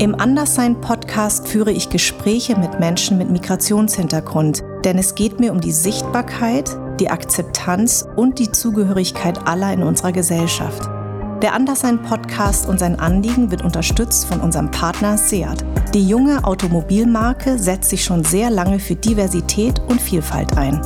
Im Anderssein-Podcast führe ich Gespräche mit Menschen mit Migrationshintergrund, denn es geht mir um die Sichtbarkeit, die Akzeptanz und die Zugehörigkeit aller in unserer Gesellschaft. Der Anderssein-Podcast und sein Anliegen wird unterstützt von unserem Partner Seat. Die junge Automobilmarke setzt sich schon sehr lange für Diversität und Vielfalt ein.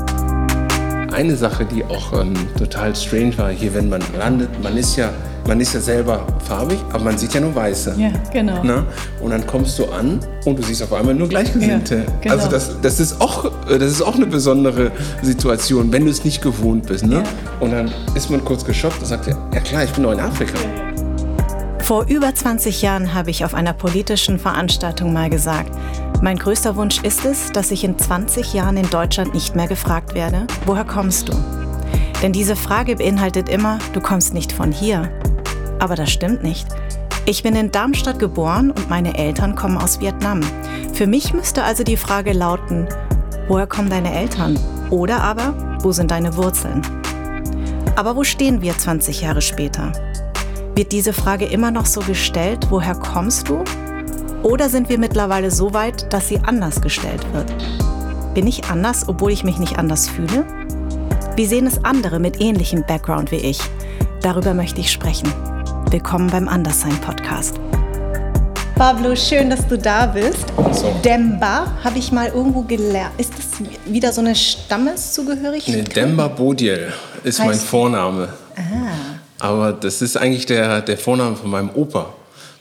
Eine Sache, die auch ähm, total strange war hier, wenn man landet, man ist ja man ist ja selber farbig, aber man sieht ja nur Weiße. Ja, genau. Na? Und dann kommst du an und du siehst auf einmal nur Gleichgesinnte. Ja, genau. Also das, das, ist auch, das ist auch eine besondere Situation, wenn du es nicht gewohnt bist. Ne? Ja. Und dann ist man kurz geschockt und sagt, ja klar, ich bin doch in Afrika. Vor über 20 Jahren habe ich auf einer politischen Veranstaltung mal gesagt, mein größter Wunsch ist es, dass ich in 20 Jahren in Deutschland nicht mehr gefragt werde, woher kommst du? Denn diese Frage beinhaltet immer, du kommst nicht von hier, aber das stimmt nicht. Ich bin in Darmstadt geboren und meine Eltern kommen aus Vietnam. Für mich müsste also die Frage lauten, woher kommen deine Eltern? Oder aber, wo sind deine Wurzeln? Aber wo stehen wir 20 Jahre später? Wird diese Frage immer noch so gestellt, woher kommst du? Oder sind wir mittlerweile so weit, dass sie anders gestellt wird? Bin ich anders, obwohl ich mich nicht anders fühle? Wie sehen es andere mit ähnlichem Background wie ich? Darüber möchte ich sprechen. Willkommen beim Anderssein Podcast. Pablo, schön, dass du da bist. So. Demba habe ich mal irgendwo gelernt. Ist das wieder so eine Stammeszugehörigkeit? Nee, Demba Bodiel ist heißt mein Vorname. Ah. Aber das ist eigentlich der, der Vorname von meinem Opa.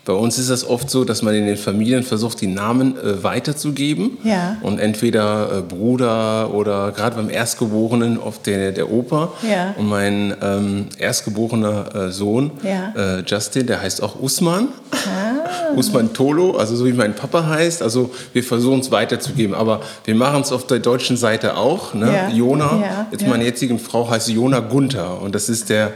Bei uns ist es oft so, dass man in den Familien versucht, die Namen äh, weiterzugeben. Ja. Und entweder äh, Bruder oder gerade beim Erstgeborenen oft der, der Opa. Ja. Und mein ähm, erstgeborener äh, Sohn, ja. Äh, Justin, der heißt auch Usman. Ah. Usman Tolo, also so wie mein Papa heißt. Also wir versuchen es weiterzugeben. Aber wir machen es auf der deutschen Seite auch. Ne? Ja. Jona, jetzt meine jetzige Frau heißt Jona Gunther. Und das ist der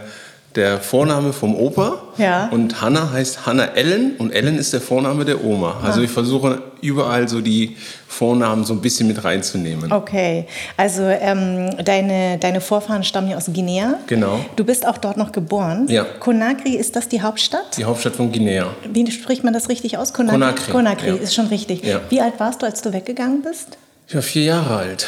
der Vorname vom Opa ja. und Hanna heißt Hanna Ellen und Ellen ist der Vorname der Oma. Also ah. ich versuche überall so die Vornamen so ein bisschen mit reinzunehmen. Okay, also ähm, deine, deine Vorfahren stammen ja aus Guinea. Genau. Du bist auch dort noch geboren. Ja. Conakry, ist das die Hauptstadt? Die Hauptstadt von Guinea. Wie spricht man das richtig aus? Conakry. Conakry, Conakry ja. ist schon richtig. Ja. Wie alt warst du, als du weggegangen bist? Ich war vier Jahre alt.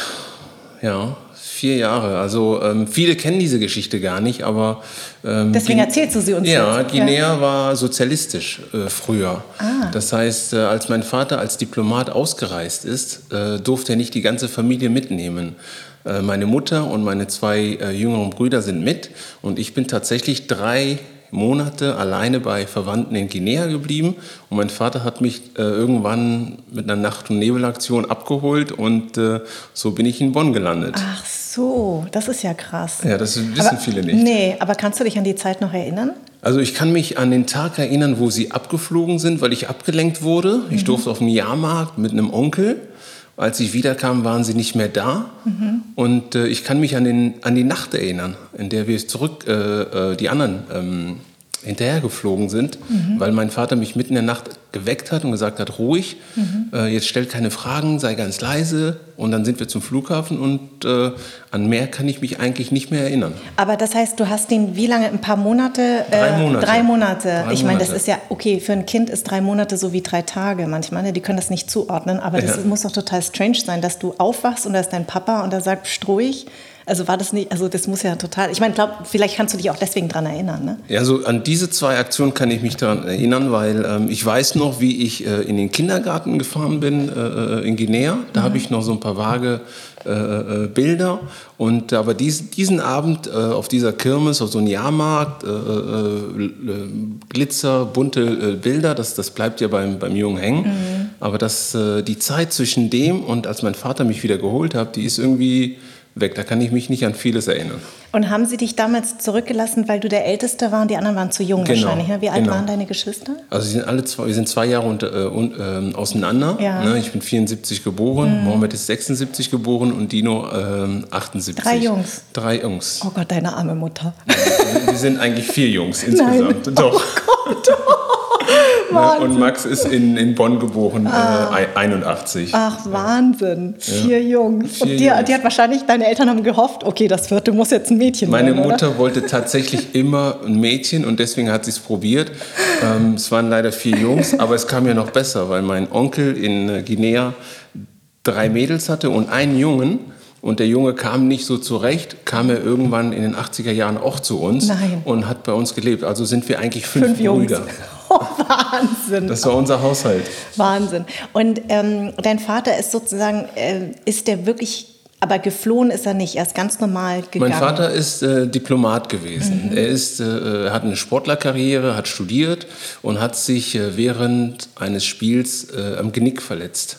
Ja, vier Jahre. Also ähm, viele kennen diese Geschichte gar nicht, aber ähm, deswegen erzählst du sie uns. Ja, jetzt. Guinea ja. war sozialistisch äh, früher. Ah. Das heißt, äh, als mein Vater als Diplomat ausgereist ist, äh, durfte er nicht die ganze Familie mitnehmen. Äh, meine Mutter und meine zwei äh, jüngeren Brüder sind mit und ich bin tatsächlich drei Monate alleine bei Verwandten in Guinea geblieben und mein Vater hat mich äh, irgendwann mit einer Nacht- und Nebelaktion abgeholt und äh, so bin ich in Bonn gelandet. Ach so, das ist ja krass. Ja, das wissen aber, viele nicht. Nee, aber kannst du dich an die Zeit noch erinnern? Also ich kann mich an den Tag erinnern, wo sie abgeflogen sind, weil ich abgelenkt wurde. Ich mhm. durfte auf einen Jahrmarkt mit einem Onkel als ich wiederkam, waren sie nicht mehr da. Mhm. Und äh, ich kann mich an, den, an die Nacht erinnern, in der wir zurück, äh, äh die anderen ähm, hinterhergeflogen sind, mhm. weil mein Vater mich mitten in der Nacht geweckt hat und gesagt hat, ruhig, mhm. äh, jetzt stell keine Fragen, sei ganz leise. Und dann sind wir zum Flughafen und äh, an mehr kann ich mich eigentlich nicht mehr erinnern. Aber das heißt, du hast ihn wie lange, ein paar Monate? Äh, drei Monate. Drei Monate. Drei ich meine, das ist ja, okay, für ein Kind ist drei Monate so wie drei Tage manchmal. Ne? Die können das nicht zuordnen, aber das ja. muss doch total strange sein, dass du aufwachst und da ist dein Papa und er sagt, struhig. Also war das nicht, also das muss ja total, ich meine, glaub, vielleicht kannst du dich auch deswegen daran erinnern, ne? Ja, also an diese zwei Aktionen kann ich mich daran erinnern, weil ähm, ich weiß noch, wie ich äh, in den Kindergarten gefahren bin äh, äh in Guinea. Da mhm. habe ich noch so ein paar vage äh, äh Bilder. Und aber dies, diesen Abend äh, auf dieser Kirmes, auf so einem Jahrmarkt, Glitzer, bunte Bilder, das, das bleibt ja beim, beim Jungen hängen. Mhm. Aber das, die Zeit zwischen dem und als mein Vater mich wieder geholt hat, die ist irgendwie weg. Da kann ich mich nicht an vieles erinnern. Und haben sie dich damals zurückgelassen, weil du der Älteste war und die anderen waren zu jung genau, wahrscheinlich? Ne? Wie alt genau. waren deine Geschwister? Also sie sind alle zwei, wir sind zwei Jahre unter, äh, äh, auseinander. Ja. Ne? Ich bin 74 geboren, mhm. Mohammed ist 76 geboren und Dino äh, 78. Drei Jungs. Drei Jungs. Oh Gott, deine arme Mutter. wir sind eigentlich vier Jungs insgesamt. Nein. Doch. Oh Gott. Ne? Und Max ist in, in Bonn geboren, ah. äh, 81. Ach, Wahnsinn. Vier ja. Jungs. Vier und die, Jungs. die hat wahrscheinlich, deine Eltern haben gehofft, okay, das vierte muss jetzt ein Mädchen Meine werden. Meine Mutter wollte tatsächlich immer ein Mädchen und deswegen hat sie es probiert. Ähm, es waren leider vier Jungs, aber es kam ja noch besser, weil mein Onkel in äh, Guinea drei Mädels hatte und einen Jungen. Und der Junge kam nicht so zurecht, kam er irgendwann in den 80er Jahren auch zu uns Nein. und hat bei uns gelebt. Also sind wir eigentlich fünf, fünf Brüder. Jungs. Oh, Wahnsinn. Das war unser Haushalt. Wahnsinn. Und ähm, dein Vater ist sozusagen, äh, ist der wirklich aber geflohen ist er nicht, er ist ganz normal gegangen. Mein Vater ist äh, Diplomat gewesen. Mhm. Er ist, äh, hat eine Sportlerkarriere, hat studiert und hat sich äh, während eines Spiels äh, am Genick verletzt.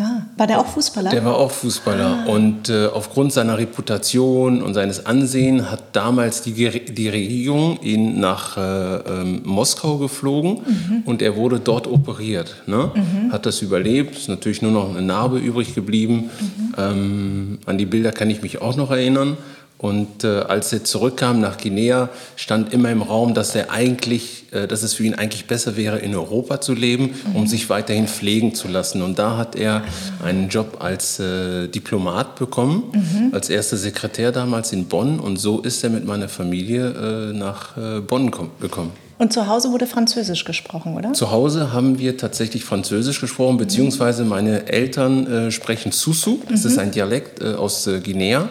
Ah, war der auch Fußballer? Der war auch Fußballer. Ah. Und äh, aufgrund seiner Reputation und seines Ansehens hat damals die, die Regierung ihn nach äh, ähm, Moskau geflogen mhm. und er wurde dort operiert. Ne? Mhm. Hat das überlebt, ist natürlich nur noch eine Narbe übrig geblieben. Mhm. Ähm, an die Bilder kann ich mich auch noch erinnern. Und äh, als er zurückkam nach Guinea, stand immer im Raum, dass er eigentlich, äh, dass es für ihn eigentlich besser wäre, in Europa zu leben, mhm. um sich weiterhin pflegen zu lassen. Und da hat er einen Job als äh, Diplomat bekommen, mhm. als erster Sekretär damals in Bonn. Und so ist er mit meiner Familie äh, nach äh, Bonn gekommen. Und zu Hause wurde Französisch gesprochen, oder? Zu Hause haben wir tatsächlich Französisch gesprochen, beziehungsweise meine Eltern äh, sprechen Susu, das mhm. ist ein Dialekt aus Guinea.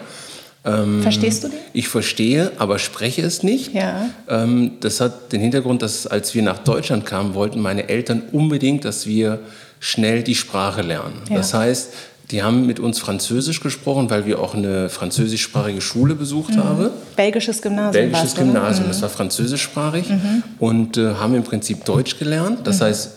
Ähm, Verstehst du den? Ich verstehe, aber spreche es nicht. Ja. Ähm, das hat den Hintergrund, dass als wir nach Deutschland kamen, wollten meine Eltern unbedingt, dass wir schnell die Sprache lernen. Ja. Das heißt, die haben mit uns Französisch gesprochen, weil wir auch eine französischsprachige Schule besucht mhm. haben. Belgisches Gymnasium. Belgisches Gymnasium, mhm. das war französischsprachig mhm. und äh, haben im Prinzip Deutsch gelernt. Das mhm. heißt,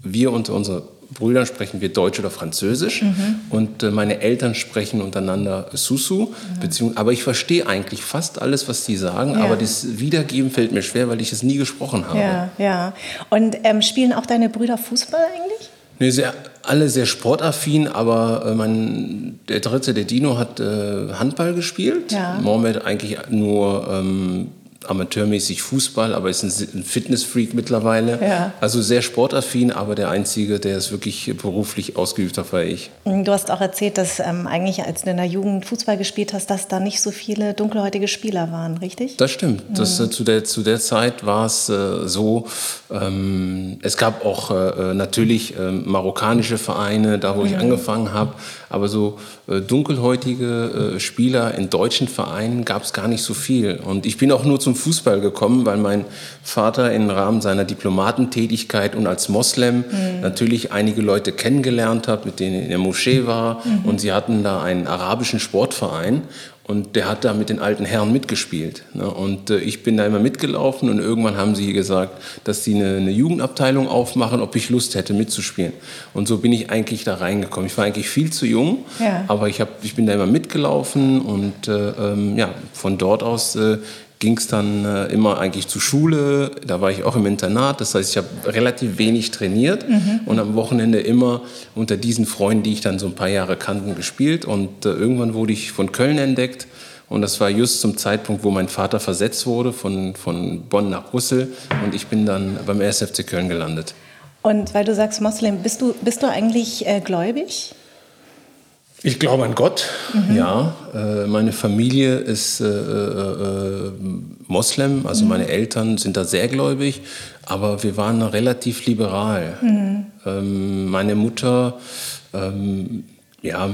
wir und unsere Brüdern sprechen wir Deutsch oder Französisch mhm. und äh, meine Eltern sprechen untereinander Susu. Mhm. Aber ich verstehe eigentlich fast alles, was sie sagen, ja. aber das Wiedergeben fällt mir schwer, weil ich es nie gesprochen habe. Ja, ja. Und ähm, spielen auch deine Brüder Fußball eigentlich? Nee, sehr, alle sehr sportaffin, aber äh, mein, der dritte, der Dino, hat äh, Handball gespielt. Ja. Mohamed eigentlich nur ähm, amateurmäßig Fußball, aber ist ein Fitnessfreak mittlerweile. Ja. Also sehr sportaffin, aber der Einzige, der es wirklich beruflich ausgeübt hat, war ich. Du hast auch erzählt, dass ähm, eigentlich, als du in der Jugend Fußball gespielt hast, dass da nicht so viele dunkelhäutige Spieler waren, richtig? Das stimmt. Mhm. Das, äh, zu, der, zu der Zeit war es äh, so, ähm, es gab auch äh, äh natürlich ähm, marokkanische Vereine, da wo mhm. ich angefangen habe, aber so äh, dunkelhäutige äh, Spieler in deutschen Vereinen gab es gar nicht so viel. Und ich bin auch nur zum Fußball gekommen, weil mein Vater im Rahmen seiner Diplomatentätigkeit und als Moslem mhm. natürlich einige Leute kennengelernt hat, mit denen er in der Moschee war. Mhm. Und sie hatten da einen arabischen Sportverein. Und der hat da mit den alten Herren mitgespielt. Ne? Und äh, ich bin da immer mitgelaufen und irgendwann haben sie gesagt, dass sie eine, eine, Jugendabteilung aufmachen, ob ich Lust hätte mitzuspielen. Und so bin ich eigentlich da reingekommen. Ich war eigentlich viel zu jung, ja. aber ich, hab, ich bin da immer mitgelaufen und äh, ähm, ja, von dort aus äh, ging es dann äh, immer eigentlich zur Schule. Da war ich auch im Internat. Das heißt, ich habe relativ wenig trainiert mhm. und am Wochenende immer unter diesen Freunden, die ich dann so ein paar Jahre kannten, gespielt. Und äh, irgendwann wurde ich von Köln entdeckt. Und das war just zum Zeitpunkt, wo mein Vater versetzt wurde von, von Bonn nach Brüssel. Und ich bin dann beim RSFC Köln gelandet. Und weil du sagst Moslem, bist du, bist du eigentlich äh, gläubig? Ich glaube an Gott, mhm. ja. Äh, meine Familie ist äh, äh, äh Moslem, also mhm. meine Eltern sind da sehr gläubig, aber wir waren relativ liberal. Mhm. Ähm, meine Mutter, ähm, ja,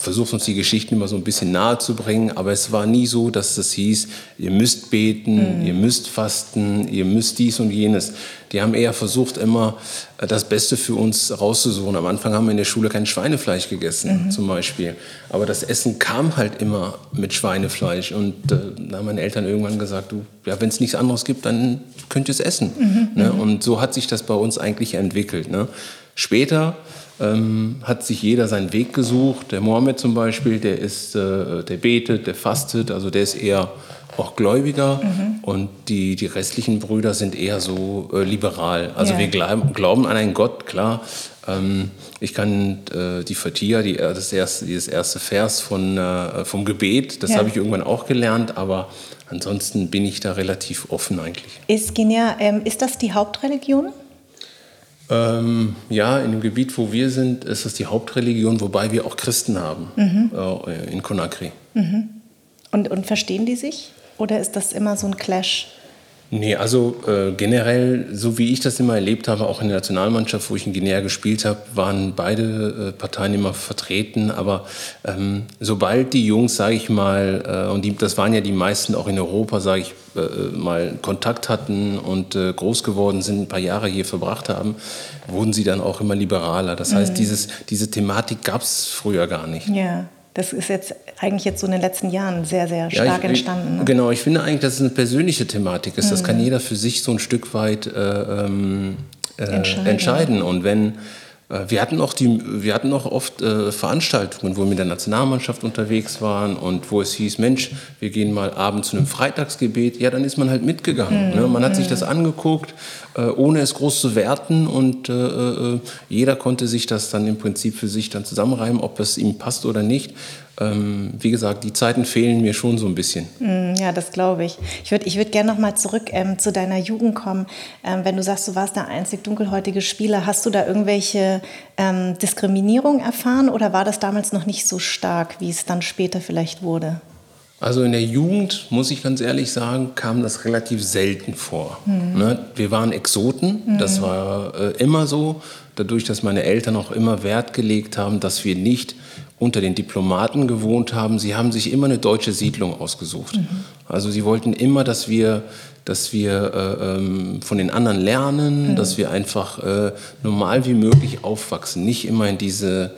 versucht uns die Geschichten immer so ein bisschen nahe zu bringen, aber es war nie so, dass es hieß, ihr müsst beten, mhm. ihr müsst fasten, ihr müsst dies und jenes. Die haben eher versucht, immer äh, das Beste für uns rauszusuchen. Am Anfang haben wir in der Schule kein Schweinefleisch gegessen, mhm. zum Beispiel. Aber das Essen kam halt immer mit Schweinefleisch. Und äh, da haben meine Eltern irgendwann gesagt, du, ja, wenn es nichts anderes gibt, dann könnt ihr es essen. Mhm. Ne? Mhm. Und so hat sich das bei uns eigentlich entwickelt. Ne? Später ähm, hat sich jeder seinen Weg gesucht. Der Mohammed zum Beispiel, der ist, äh, der betet, der fastet, also der ist eher auch Gläubiger mhm. und die, die restlichen Brüder sind eher so äh, liberal. Also ja. wir glauben, glauben an einen Gott, klar. Ähm, ich kann äh, die Fatia, die, äh, das erste, dieses erste Vers von, äh, vom Gebet, das ja. habe ich irgendwann auch gelernt, aber ansonsten bin ich da relativ offen eigentlich. Ist Guinea, ähm, ist das die Hauptreligion? Ähm, ja, in dem Gebiet, wo wir sind, ist das die Hauptreligion, wobei wir auch Christen haben mhm. äh, in Conakry. Mhm. Und, und verstehen die sich? Oder ist das immer so ein Clash? Nee, also äh, generell, so wie ich das immer erlebt habe, auch in der Nationalmannschaft, wo ich in Guinea gespielt habe, waren beide äh, Parteien immer vertreten. Aber ähm, sobald die Jungs, sage ich mal, äh, und die, das waren ja die meisten auch in Europa, sage ich äh, mal, Kontakt hatten und äh, groß geworden sind, ein paar Jahre hier verbracht haben, wurden sie dann auch immer liberaler. Das heißt, mhm. dieses, diese Thematik gab es früher gar nicht. Ja. Das ist jetzt eigentlich jetzt so in den letzten Jahren sehr, sehr stark ja, ich, entstanden. Ne? Genau, ich finde eigentlich, dass es eine persönliche Thematik ist. Mhm. Das kann jeder für sich so ein Stück weit äh, ähm, äh, entscheiden. entscheiden. Und wenn wir hatten auch, die, wir hatten auch oft äh, Veranstaltungen, wo wir mit der Nationalmannschaft unterwegs waren und wo es hieß, Mensch, wir gehen mal abends zu einem Freitagsgebet. Ja, dann ist man halt mitgegangen. Mhm. Ne? Man hat sich das angeguckt, äh, ohne es groß zu werten und äh, äh, jeder konnte sich das dann im Prinzip für sich dann zusammenreimen, ob es ihm passt oder nicht ähm, wie gesagt, die Zeiten fehlen mir schon so ein bisschen. Mm, ja, das glaube ich. Ich würde ich würd gerne noch mal zurück ähm, zu deiner Jugend kommen. Ähm, wenn du sagst, du warst der einzig dunkelhäutige Spieler, hast du da irgendwelche ähm, Diskriminierung erfahren oder war das damals noch nicht so stark, wie es dann später vielleicht wurde? Also in der Jugend, muss ich ganz ehrlich sagen, kam das relativ selten vor. Mhm. Ne? Wir waren Exoten, mhm. das war äh, immer so. Dadurch, dass meine Eltern auch immer Wert gelegt haben, dass wir nicht unter den Diplomaten gewohnt haben, sie haben sich immer eine deutsche Siedlung ausgesucht. Mhm. Also sie wollten immer, dass wir, dass wir äh, ähm, von den anderen lernen, mhm. dass wir einfach äh, normal wie möglich aufwachsen, nicht immer in diese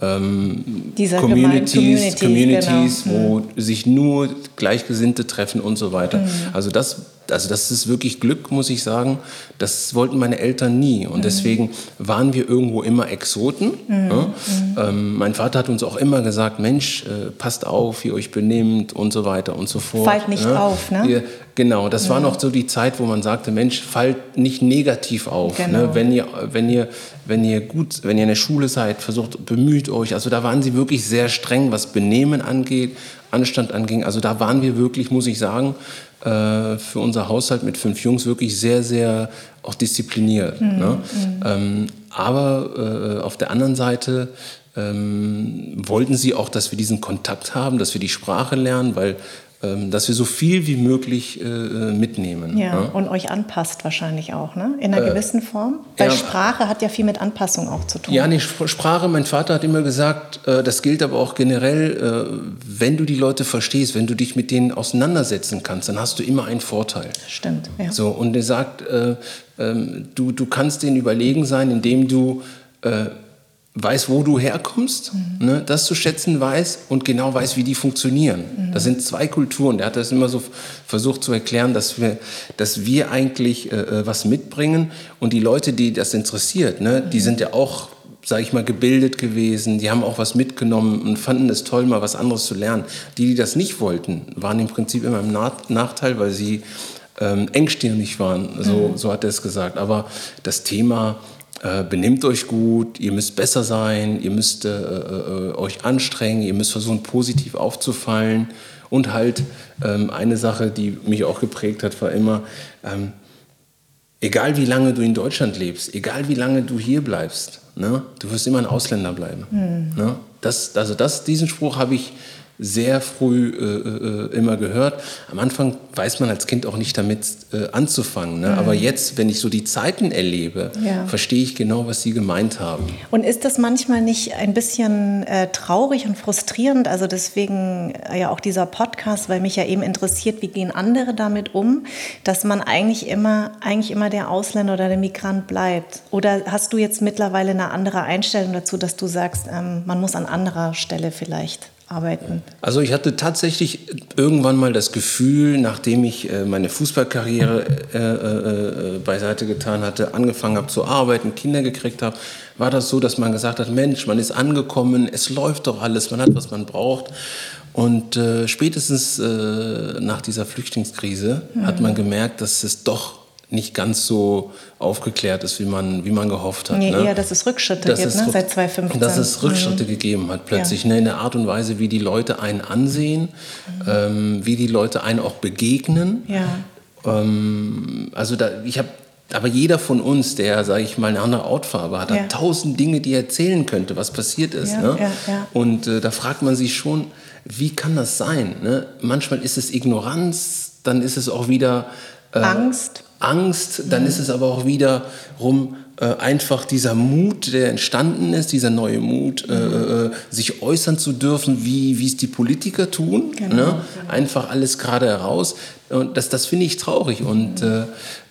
ähm, Communities, Communities, Communities genau. wo mhm. sich nur Gleichgesinnte treffen und so weiter. Mhm. Also das also das ist wirklich Glück, muss ich sagen. Das wollten meine Eltern nie. Und mhm. deswegen waren wir irgendwo immer Exoten. Mhm. Ja? Mhm. Ähm, mein Vater hat uns auch immer gesagt, Mensch, äh, passt auf, wie ihr euch benimmt und so weiter und so fort. Fallt nicht ja? auf, ne? Ihr, genau, das ja. war noch so die Zeit, wo man sagte, Mensch, fallt nicht negativ auf. Ne? Genau. Ne? Wenn, ihr, wenn, ihr, wenn ihr gut, wenn ihr in der Schule seid, versucht, bemüht euch. Also da waren sie wirklich sehr streng, was Benehmen angeht, Anstand anging. Also da waren wir wirklich, muss ich sagen, äh, für unser Haushalt mit fünf Jungs wirklich sehr, sehr auch diszipliniert. Mhm. Ne? Mhm. Ähm, aber äh, auf der anderen Seite ähm, wollten sie auch, dass wir diesen Kontakt haben, dass wir die Sprache lernen, weil dass wir so viel wie möglich äh, äh, mitnehmen. Ja, ja, und euch anpasst wahrscheinlich auch, ne? In einer äh, gewissen Form? Weil ja, Sprache hat ja viel mit Anpassung auch zu tun. Ja, nicht Sprache, mein Vater hat immer gesagt, äh, das gilt aber auch generell, wenn du die Leute verstehst, wenn du dich mit denen auseinandersetzen kannst, dann hast du immer einen Vorteil. Stimmt, ja. So, und er sagt, äh, ähm, du, du kannst denen überlegen sein, indem du weiß, wo du herkommst, mhm. ne, das zu schätzen weiß und genau weiß, wie die funktionieren. Mhm. Das sind zwei Kulturen. Der hat das immer so versucht zu erklären, dass wir, dass wir eigentlich äh, äh was mitbringen und die Leute, die das interessiert, ne, mhm. die sind ja auch sage ich mal, gebildet gewesen, die haben auch was mitgenommen und fanden es toll, mal was anderes zu lernen. Die, die das nicht wollten, waren im Prinzip immer im Nachteil, weil sie ähm, engstirnig waren, so, mhm. so hat er es gesagt. Aber das Thema äh, benimmt euch gut, ihr müsst besser sein, ihr müsst äh, äh, euch anstrengen, ihr müsst versuchen, positiv aufzufallen. Und halt ähm, eine Sache, die mich auch geprägt hat, war immer, ähm, egal wie lange du in Deutschland lebst, egal wie lange du hier bleibst, ne, du wirst immer ein Ausländer bleiben. Mhm. Ne? Das, also das, diesen Spruch habe ich sehr früh äh, äh, immer gehört. Am Anfang weiß man als Kind auch nicht damit äh, anzufangen. Ne? Mhm. Aber jetzt, wenn ich so die Zeiten erlebe, ja. verstehe ich genau, was Sie gemeint haben. Und ist das manchmal nicht ein bisschen äh, traurig und frustrierend? Also deswegen äh, ja auch dieser Podcast, weil mich ja eben interessiert, wie gehen andere damit um, dass man eigentlich immer, eigentlich immer der Ausländer oder der Migrant bleibt? Oder hast du jetzt mittlerweile eine andere Einstellung dazu, dass du sagst, ähm, man muss an anderer Stelle vielleicht arbeiten? Also ich hatte tatsächlich irgendwann mal das Gefühl, nachdem ich äh, meine Fußballkarriere äh, äh, beiseite getan hatte, angefangen habe zu arbeiten, Kinder gekriegt habe, war das so, dass man gesagt hat, Mensch, man ist angekommen, es läuft doch alles, man hat, was man braucht. Und äh, spätestens äh, nach dieser Flüchtlingskrise mhm. hat man gemerkt, dass es doch nicht ganz so aufgeklärt ist, wie man, wie man gehofft hat. Nee, ne? eher, dass es Rückschritte dass gibt, es, ne? seit 2015. Dass es Rückschritte mhm. gegeben hat plötzlich, ja. ne? in der Art und Weise, wie die Leute einen ansehen, mhm. ähm, wie die Leute einen auch begegnen. Ja. Ähm, also da, ich habe aber jeder von uns, der, sage ich mal, eine andere Hautfarbe hat, ja. hat tausend Dinge, die er erzählen könnte, was passiert ist. Ja, ne? ja, Und äh, da fragt man sich schon, wie kann das sein? Ne? Manchmal ist es Ignoranz, dann ist es auch wieder äh, Angst. Angst, dann ist es aber auch wiederum äh, einfach dieser Mut, der entstanden ist, dieser neue Mut, äh, mhm. äh, sich äußern zu dürfen, wie es die Politiker tun. Genau, ne? Einfach alles gerade heraus. Und das, das finde ich traurig. Und äh,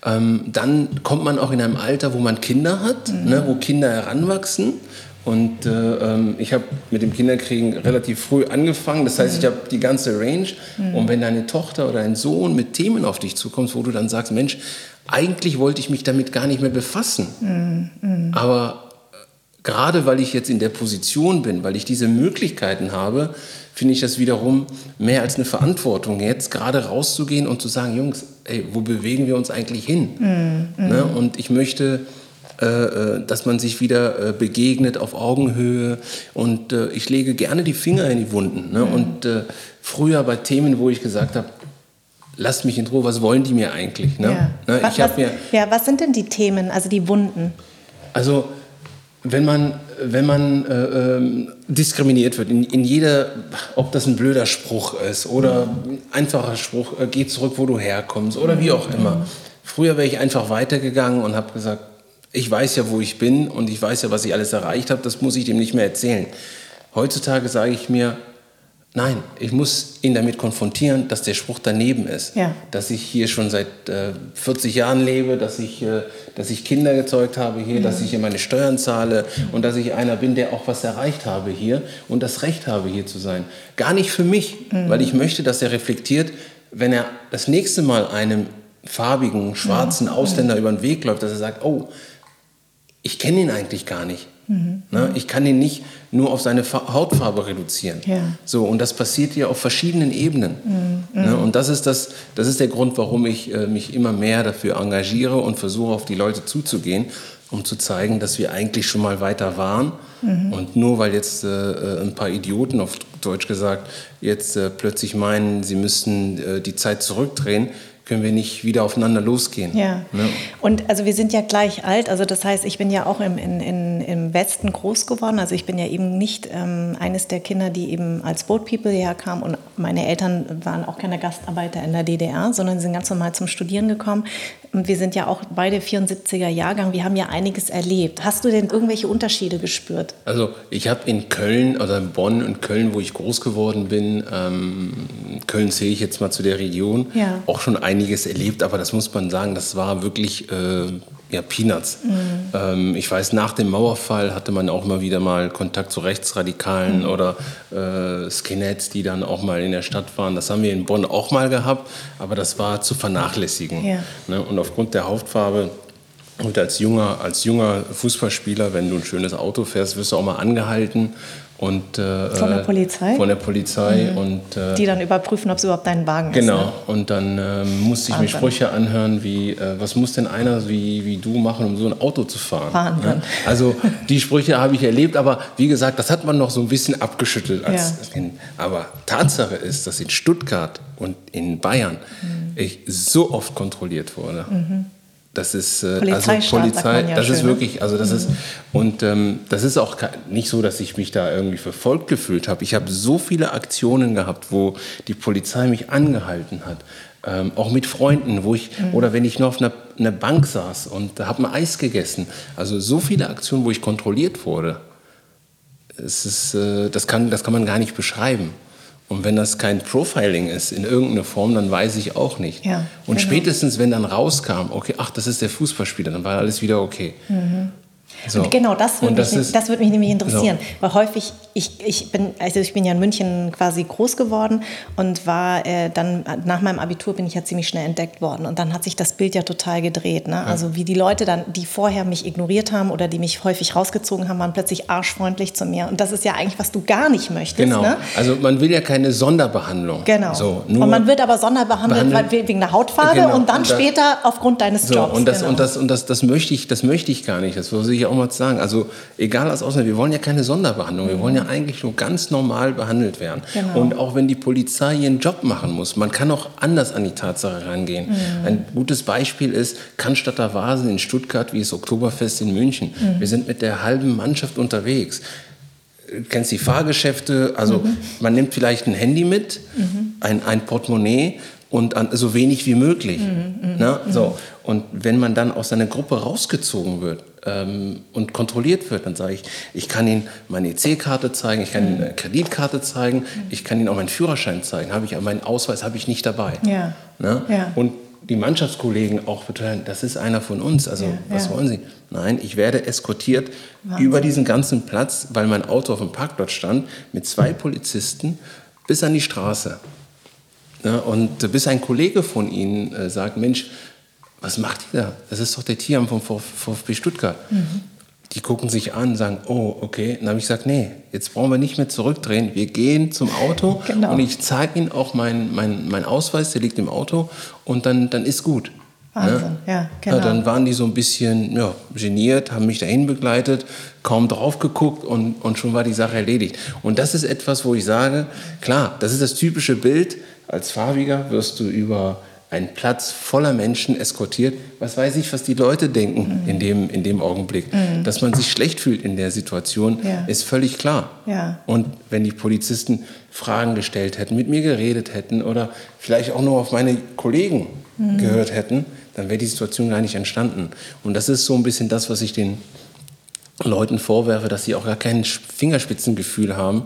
ähm, dann kommt man auch in einem Alter, wo man Kinder hat, mhm. ne? wo Kinder heranwachsen. Und äh, ähm, ich habe mit dem Kinderkriegen relativ früh angefangen. Das heißt, ich habe die ganze Range. Mhm. Und wenn deine Tochter oder ein Sohn mit Themen auf dich zukommt, wo du dann sagst, Mensch, eigentlich wollte ich mich damit gar nicht mehr befassen. Mhm. Aber äh, gerade weil ich jetzt in der Position bin, weil ich diese Möglichkeiten habe, finde ich das wiederum mehr als eine Verantwortung, jetzt gerade rauszugehen und zu sagen, Jungs, ey, wo bewegen wir uns eigentlich hin? Mhm. Ne? Und ich möchte, dass man sich wieder äh, begegnet auf Augenhöhe und äh, ich lege gerne die Finger in die Wunden. Ne? Mhm. Und äh, früher bei Themen, wo ich gesagt habe, lasst mich in Ruhe, was wollen die mir eigentlich? Ne? Ja. Ne? Was, was, mir, ja, was sind denn die Themen, also die Wunden? Also wenn man, wenn man äh, ähm, diskriminiert wird, in, in jeder, ob das ein blöder Spruch ist oder ein einfacher Spruch, äh, geh zurück, wo du herkommst oder wie auch immer. Früher wäre ich einfach weitergegangen und habe gesagt, ich weiß ja, wo ich bin und ich weiß ja, was ich alles erreicht habe, das muss ich dem nicht mehr erzählen. Heutzutage sage ich mir, Nein, ich muss ihn damit konfrontieren, dass der Spruch daneben ist. Ja. Dass ich hier schon seit äh, 40 Jahren lebe, dass ich, äh, dass ich Kinder gezeugt habe hier, mhm. dass ich hier meine Steuern zahle mhm. und dass ich einer bin, der auch was erreicht habe hier und das Recht habe, hier zu sein. Gar nicht für mich, mhm. weil ich möchte, dass er reflektiert, wenn er das nächste Mal einem farbigen, schwarzen Ausländer über den Weg läuft, dass er sagt, oh, ich kenne ihn eigentlich gar nicht. Mhm. Ne? Ich kann ihn nicht nur auf seine Hautfarbe reduzieren. Ja. So, und das passiert hier auf verschiedenen Ebenen. Mhm. Ne? Und das ist, das, das ist der Grund, warum ich äh, mich immer mehr dafür engagiere und versuche, auf die Leute zuzugehen, um zu zeigen, dass wir eigentlich schon mal weiter waren. Mhm. Und nur weil jetzt äh, äh ein paar Idioten, auf Deutsch gesagt, jetzt äh, plötzlich meinen, sie müssten äh, die Zeit zurückdrehen, können wir nicht wieder aufeinander losgehen. Ja. Ne? Und also wir sind ja gleich alt, also das heißt, ich bin ja auch im, in, in, im Westen groß geworden. Also ich bin ja eben nicht ähm, eines der Kinder, die eben als Boat People herkamen und meine Eltern waren auch keine Gastarbeiter in der DDR, sondern sind ganz normal zum Studieren gekommen. Und wir sind ja auch beide 74er Jahrgang, wir haben ja einiges erlebt. Hast du denn irgendwelche Unterschiede gespürt? Also ich habe in Köln, also in Bonn und Köln, wo ich groß geworden bin, ähm, Köln zähle ich jetzt mal zu der Region, ja. auch schon einiges erlebt, aber das muss man sagen, das war wirklich äh, ja, Peanuts. Mhm. Ähm, ich weiß, nach dem Mauerfall hatte man auch mal wieder mal Kontakt zu Rechtsradikalen mhm. oder äh, Skinheads, die dann auch mal in der Stadt waren. Das haben wir in Bonn auch mal gehabt, aber das war zu vernachlässigen. Ja. Ne? Und aufgrund der Hautfarbe und als junger, als junger Fußballspieler, wenn du ein schönes Auto fährst, wirst du auch mal angehalten und, äh, von der Polizei? Von der Polizei. Mhm. Und, äh, die dann überprüfen, ob es überhaupt dein Wagen genau. ist. Genau. Ne? Und dann äh, musste ich mir Sprüche anhören wie, äh, was muss denn einer wie, wie du machen, um so ein Auto zu fahren? fahren ne? Also die Sprüche habe ich erlebt, aber wie gesagt, das hat man noch so ein bisschen abgeschüttelt. Als ja. Kind. Aber Tatsache ist, dass in Stuttgart und in Bayern mhm. ich so oft kontrolliert wurde. Mhm. Das ist äh, also Polizei, ja das schön, ist ne? wirklich, also das mhm. ist und ähm, das ist auch nicht so, dass ich mich da irgendwie verfolgt gefühlt habe. Ich habe so viele Aktionen gehabt, wo die Polizei mich angehalten hat, ähm, auch mit Freunden, wo ich mhm. oder wenn ich nur auf einer, einer Bank saß und habe ein Eis gegessen. Also so viele Aktionen, wo ich kontrolliert wurde. Es ist, äh, das kann, das kann man gar nicht beschreiben. Und wenn das kein Profiling ist in irgendeiner Form, dann weiß ich auch nicht. Ja, und genau. spätestens, wenn dann rauskam, okay, ach, das ist der Fußballspieler, dann war alles wieder okay. Mhm. So. Und genau das würde mich, ist, das würd mich nämlich interessieren, so. weil häufig, ich, ich, bin, also ich bin ja in München quasi groß geworden und war äh, dann, nach meinem Abitur bin ich ja ziemlich schnell entdeckt worden und dann hat sich das Bild ja total gedreht. Ne? Ja. Also wie die Leute dann, die vorher mich ignoriert haben oder die mich häufig rausgezogen haben, waren plötzlich arschfreundlich zu mir und das ist ja eigentlich, was du gar nicht möchtest. Genau, ne? also man will ja keine Sonderbehandlung. Genau, so, und man wird aber sonderbehandelt wegen der Hautfarbe genau. und dann und später aufgrund deines Jobs. Und, das, genau. und, das, und das, das, möchte ich, das möchte ich gar nicht, das muss ich auch mal sagen. Also egal als Ausländer, wir wollen ja keine Sonderbehandlung, wir wollen ja eigentlich nur ganz normal behandelt werden. Genau. Und auch wenn die Polizei ihren Job machen muss, man kann auch anders an die Tatsache rangehen. Mhm. Ein gutes Beispiel ist Cannstatter Vasen in Stuttgart wie das Oktoberfest in München. Mhm. Wir sind mit der halben Mannschaft unterwegs du kennst die Fahrgeschäfte, also mhm. man nimmt vielleicht ein Handy mit, mhm. ein, ein Portemonnaie und an, so wenig wie möglich. Mhm, mhm, ne? so. Und wenn man dann aus seiner Gruppe rausgezogen wird ähm, und kontrolliert wird, dann sage ich, ich kann Ihnen meine EC-Karte zeigen, ich kann. Ihnen eine Kreditkarte zeigen, ich kann Ihnen auch meinen Führerschein zeigen, habe ich, aber meinen Ausweis habe ich nicht dabei. Ja. Ne? Ja. Und die Mannschaftskollegen auch beteuern, das ist einer von uns. Also ja, was ja. wollen Sie? Nein, ich werde eskortiert Wahnsinn. über diesen ganzen Platz, weil mein Auto auf dem Parkplatz stand, mit zwei Polizisten bis an die Straße. Ja, und bis ein Kollege von Ihnen äh, sagt, Mensch, was macht ihr da? Das ist doch der Tierarm vom VfB Stuttgart. Mhm. Die gucken sich an, sagen, oh, okay. Dann habe ich gesagt, nee, jetzt brauchen wir nicht mehr zurückdrehen. Wir gehen zum Auto genau. und ich zeige Ihnen auch meinen mein, mein Ausweis, der liegt im Auto und dann, dann ist gut. Wahnsinn, ja, ja genau. Ja, dann waren die so ein bisschen ja, geniert, haben mich dahin begleitet, kaum drauf geguckt und, und schon war die Sache erledigt. Und das ist etwas, wo ich sage, klar, das ist das typische Bild, als Farbiger wirst du über einen Platz voller Menschen eskortiert. Was weiß ich, was die Leute denken mhm. in, dem, in dem Augenblick. Mhm. Dass man sich schlecht fühlt in der Situation, ja. ist völlig klar. Ja. Und wenn die Polizisten Fragen gestellt hätten, mit mir geredet hätten oder vielleicht auch nur auf meine Kollegen mhm. gehört hätten, dann wäre die Situation gar nicht entstanden. Und das ist so ein bisschen das, was ich den Leuten vorwerfe, dass sie auch gar kein Fingerspitzengefühl haben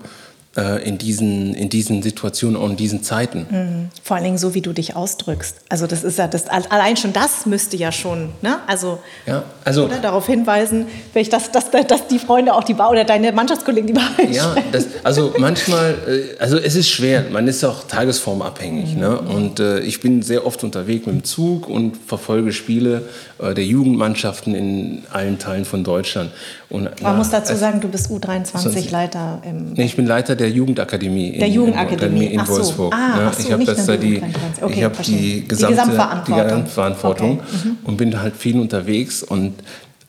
in diesen, in diesen Situationen und in diesen Zeiten. Mhm. Vor allen Dingen so, wie du dich ausdrückst. Also das ist ja das, allein schon das müsste ja schon, ne? Also, ja, also oder darauf hinweisen, ich dass, dass, dass die Freunde auch die Wahrheit oder deine Mannschaftskollegen die Wahrheit Ja, das, also manchmal, äh, also es ist schwer, man ist auch tagesformabhängig. Mhm. Ne? Und äh, ich bin sehr oft unterwegs mit dem Zug und verfolge Spiele äh, der Jugendmannschaften in allen Teilen von Deutschland. Und, Man na, muss dazu sagen, du bist U23-Leiter im. Nee, ich bin Leiter der Jugendakademie der in, Jugendakademie in, in Wolfsburg. Ah, ja, so, ich habe das da die, okay, ich habe die gesamte die Gesamtverantwortung, die Gesamtverantwortung okay. mhm. und bin halt viel unterwegs und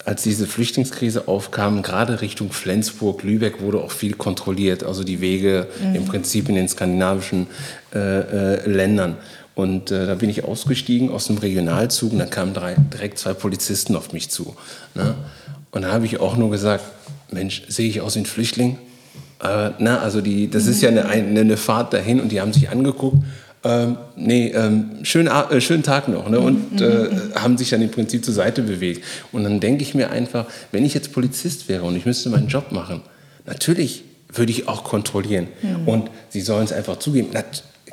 als diese Flüchtlingskrise aufkam, gerade Richtung Flensburg, Lübeck, wurde auch viel kontrolliert, also die Wege mhm. im Prinzip in den skandinavischen äh, äh, Ländern. Und äh, da bin ich ausgestiegen aus dem Regionalzug und da kamen drei, direkt zwei Polizisten auf mich zu. Ne? Und da habe ich auch nur gesagt, Mensch, sehe ich aus wie ein Flüchtling? Äh, na, also die, das ist ja eine, eine Fahrt dahin und die haben sich angeguckt. Ähm, nee, ähm, schönen, äh, schönen Tag noch. Ne? Und mhm, äh, mhm, mhm. haben sich dann im Prinzip zur Seite bewegt. Und dann denke ich mir einfach, wenn ich jetzt Polizist wäre und ich müsste meinen Job machen, natürlich würde ich auch kontrollieren. Mhm. Und sie sollen es einfach zugeben.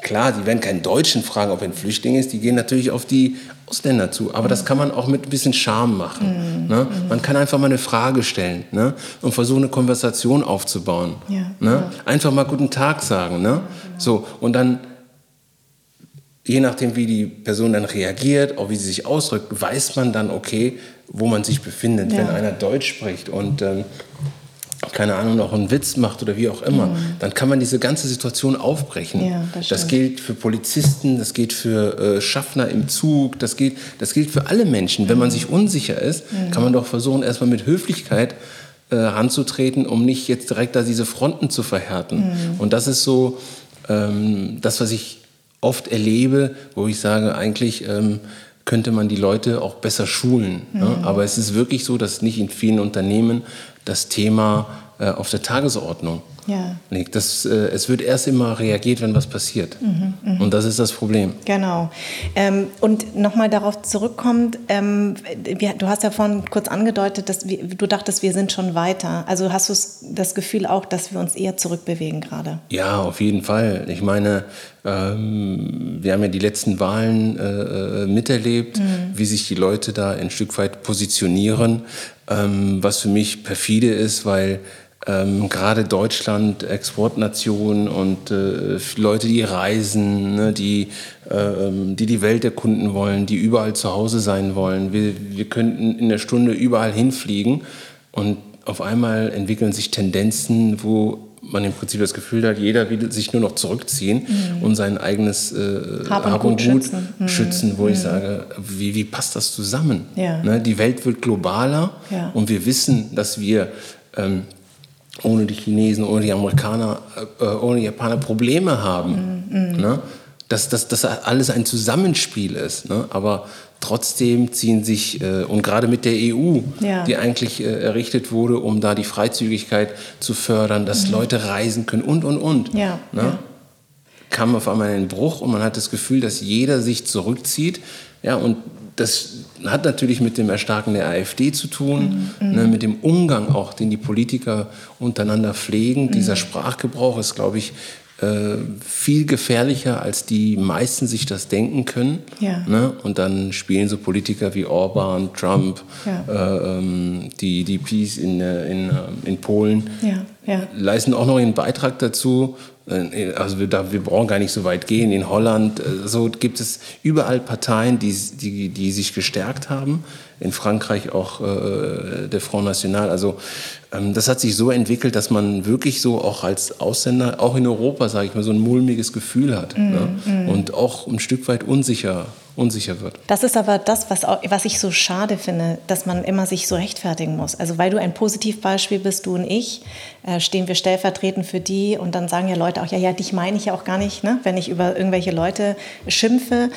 Klar, die werden keinen Deutschen fragen, ob er ein Flüchtling ist. Die gehen natürlich auf die Ausländer zu. Aber das kann man auch mit ein bisschen Charme machen. Mhm. Ne? Man kann einfach mal eine Frage stellen ne? und versuchen, eine Konversation aufzubauen. Ja. Ne? Einfach mal guten Tag sagen. Ne? So, und dann, je nachdem, wie die Person dann reagiert, auch wie sie sich ausdrückt, weiß man dann, okay, wo man sich befindet. Ja. Wenn einer Deutsch spricht und ähm, keine Ahnung, noch einen Witz macht oder wie auch immer, mhm. dann kann man diese ganze Situation aufbrechen. Ja, das, das, gilt für Polizisten, das gilt für äh, Schaffner im Zug, das gilt, das gilt für alle Menschen. Mhm. Wenn man mhm. sich unsicher ist, mhm. kann man doch versuchen, erstmal mit Höflichkeit äh, ranzutreten, um nicht jetzt direkt da diese Fronten zu verhärten. Mhm. Und das ist so ähm, das, was ich oft erlebe, wo ich sage, eigentlich ähm, könnte man die Leute auch besser schulen. Ne? Mhm. Aber es ist wirklich so, dass nicht in vielen Unternehmen das Thema äh, auf der Tagesordnung ja. liegt. Das, äh, es wird erst immer reagiert, wenn was passiert. Mhm, mh. Und das ist das Problem. Genau. Ähm, und nochmal darauf zurückkommt, ähm, wir, du hast ja vorhin kurz angedeutet, dass wir, du dachtest, wir sind schon weiter. Also hast du das Gefühl auch, dass wir uns eher zurückbewegen gerade? Ja, auf jeden Fall. Ich meine, ähm, wir haben ja die letzten Wahlen äh, äh miterlebt, mhm. wie sich die Leute da ein Stück weit positionieren ähm, was für mich perfide ist, weil ähm, gerade Deutschland, Exportnation und äh, Leute, die reisen, ne, die, äh, die die Welt erkunden wollen, die überall zu Hause sein wollen. Wir, wir könnten in der Stunde überall hinfliegen und auf einmal entwickeln sich Tendenzen, wo man im Prinzip das Gefühl hat, jeder will sich nur noch zurückziehen mhm. und sein eigenes äh, Hab und Gut, schützen. Mhm. schützen, wo mhm. ich sage, wie, wie passt das zusammen? Ja. Ne, die Welt wird globaler ja. und wir wissen, dass wir ähm, ohne die Chinesen, ohne die Amerikaner, äh, ohne die Japaner Probleme haben. Mhm. Ne? Dass das alles ein Zusammenspiel ist. Ne? Aber trotzdem ziehen sich, äh, und gerade mit der EU, ja. die eigentlich äh, errichtet wurde, um da die Freizügigkeit zu fördern, dass mhm. Leute reisen können und, und, und. Ja. Ne? Ja. Kam auf einmal ein Bruch und man hat das Gefühl, dass jeder sich zurückzieht. Ja, und das hat natürlich mit dem Erstarken der AfD zu tun, mhm. ne, mit dem Umgang auch, den die Politiker untereinander pflegen. Mhm. Dieser Sprachgebrauch ist, glaube ich, äh, viel gefährlicher, als die meisten sich das denken können. Ja. Ne? Und dann spielen so Politiker wie Orban, Trump, ja. äh, ähm, die, die Peace in, äh, in, äh, in Polen, ja. leisten auch noch einen Beitrag dazu, also wir, da, wir brauchen gar nicht so weit gehen. In Holland äh, so gibt es überall Parteien, die, die, die sich gestärkt haben. In Frankreich auch äh, der Front National. Also ähm, das hat sich so entwickelt, dass man wirklich so auch als Ausländer, auch in Europa, sage ich mal, so ein mulmiges Gefühl hat mm, ne? mm. und auch ein Stück weit unsicher unsicher wird. Das ist aber das, was, was ich so schade finde, dass man immer sich so rechtfertigen muss. Also weil du ein Positivbeispiel bist, du und ich, äh, stehen wir stellvertretend für die und dann sagen ja Leute auch, ja, ja, dich meine ich ja auch gar nicht, ne, wenn ich über irgendwelche Leute schimpfe.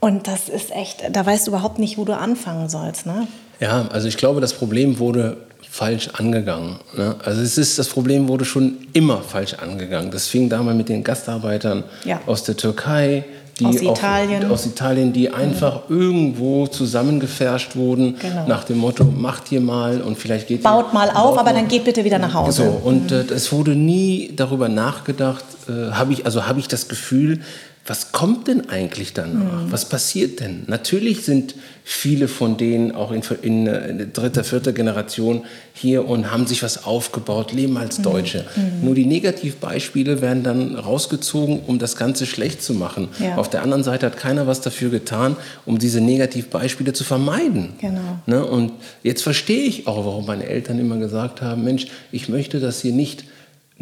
Und das ist echt, da weißt du überhaupt nicht, wo du anfangen sollst. Ne? Ja, also ich glaube, das Problem wurde falsch angegangen. Ne? Also es ist, das Problem wurde schon immer falsch angegangen. Das fing damals mit den Gastarbeitern ja. aus der Türkei, die aus Italien. Auch, aus Italien, die einfach mhm. irgendwo zusammengefärscht wurden genau. nach dem Motto, macht ihr mal und vielleicht geht Baut ihr, mal auf, aber mal. dann geht bitte wieder nach Hause. So, und mhm. äh, es wurde nie darüber nachgedacht, äh, habe ich, also habe ich das Gefühl, was kommt denn eigentlich danach? Mhm. Was passiert denn? Natürlich sind viele von denen auch in, in, in, dritter, vierter Generation hier und haben sich was aufgebaut, leben als mhm. Deutsche. Mhm. Nur die Negativbeispiele werden dann rausgezogen, um das Ganze schlecht zu machen. Ja. Auf der anderen Seite hat keiner was dafür getan, um diese Negativbeispiele zu vermeiden. Genau. Ne? Und jetzt verstehe ich auch, warum meine Eltern immer gesagt haben, Mensch, ich möchte, dass ihr nicht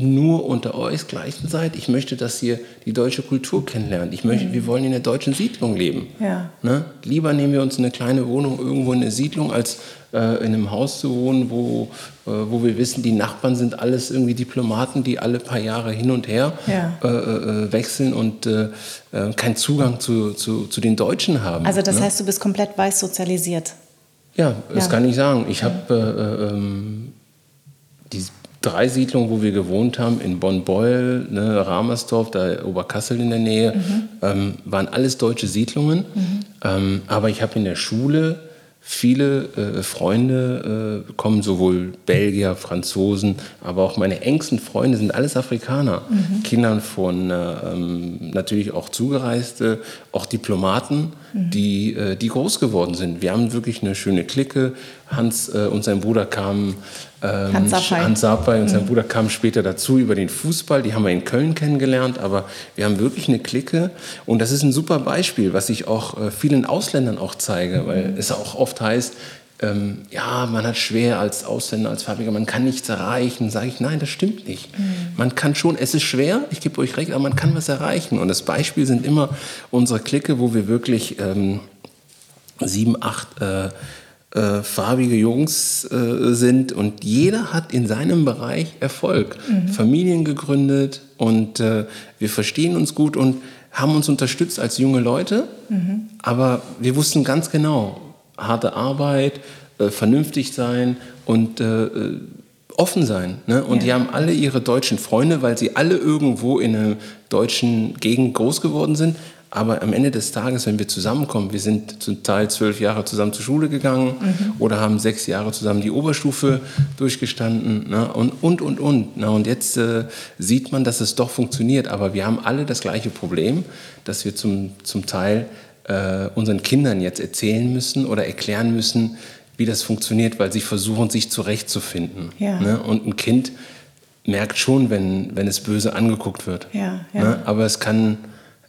nur unter euch gleichen seid. Ich möchte, dass ihr die deutsche Kultur kennenlernt. Ich möchte, mhm. wir wollen in einer deutschen Siedlung leben. Ja. Ne? Lieber nehmen wir uns eine kleine Wohnung irgendwo in der Siedlung, als äh, in einem Haus zu wohnen, wo, äh, wo wir wissen, die Nachbarn sind alles irgendwie Diplomaten, die alle paar Jahre hin und her ja. äh, äh wechseln und äh, äh, keinen Zugang zu, zu, zu, den Deutschen haben. Also das ne? heißt, du bist komplett weiß sozialisiert. Ja, das ja. kann ich sagen. Ich habe ähm, die drei Siedlungen, wo wir gewohnt haben, in Bonn-Beuel, ne, Ramersdorf, da Oberkassel in der Nähe, mhm. ähm, waren alles deutsche Siedlungen. Mhm. Ähm, aber ich habe in der Schule viele äh, Freunde äh, kommen, sowohl Belgier, Franzosen, aber auch meine engsten Freunde sind alles Afrikaner. Mhm. Kindern von äh, ähm, natürlich auch Zugereiste, auch Diplomaten, mhm. die, äh, die groß geworden sind. Wir haben wirklich eine schöne Clique. Hans äh, und sein Bruder kamen ähm, Hans Sapai. Hans Sapai und sein mhm. Bruder kamen später dazu über den Fußball. Die haben wir in Köln kennengelernt, aber wir haben wirklich eine Clique. Und das ist ein super Beispiel, was ich auch äh, vielen Ausländern auch zeige, weil mhm. es auch oft heißt, ähm, ja, man hat schwer als Ausländer, als Farbiger, man kann nichts erreichen. Sage ich, nein, das stimmt nicht. Mhm. Man kann schon, es ist schwer, ich gebe euch recht, aber man kann was erreichen. Und das Beispiel sind immer unsere Clique, wo wir wirklich ähm, sieben, acht äh, äh, farbige Jungs äh, sind und jeder hat in seinem Bereich Erfolg. Mhm. Familien gegründet und äh, wir verstehen uns gut und haben uns unterstützt als junge Leute, mhm. aber wir wussten ganz genau, harte Arbeit, äh, vernünftig sein und äh, äh, offen sein. Ne? Und ja. die haben alle ihre deutschen Freunde, weil sie alle irgendwo in einer deutschen Gegend groß geworden sind, aber am Ende des Tages, wenn wir zusammenkommen, wir sind zum Teil zwölf Jahre zusammen zur Schule gegangen mhm. oder haben sechs Jahre zusammen die Oberstufe durchgestanden ne? und, und, und, und. Na, und jetzt äh, sieht man, dass es doch funktioniert. Aber wir haben alle das gleiche Problem, dass wir zum, zum Teil äh, unseren Kindern jetzt erzählen müssen oder erklären müssen, wie das funktioniert, weil sie versuchen, sich zurechtzufinden. Ja. Ne? Und ein Kind merkt schon, wenn, wenn es böse angeguckt wird. Ja, ja. Ne? Aber es kann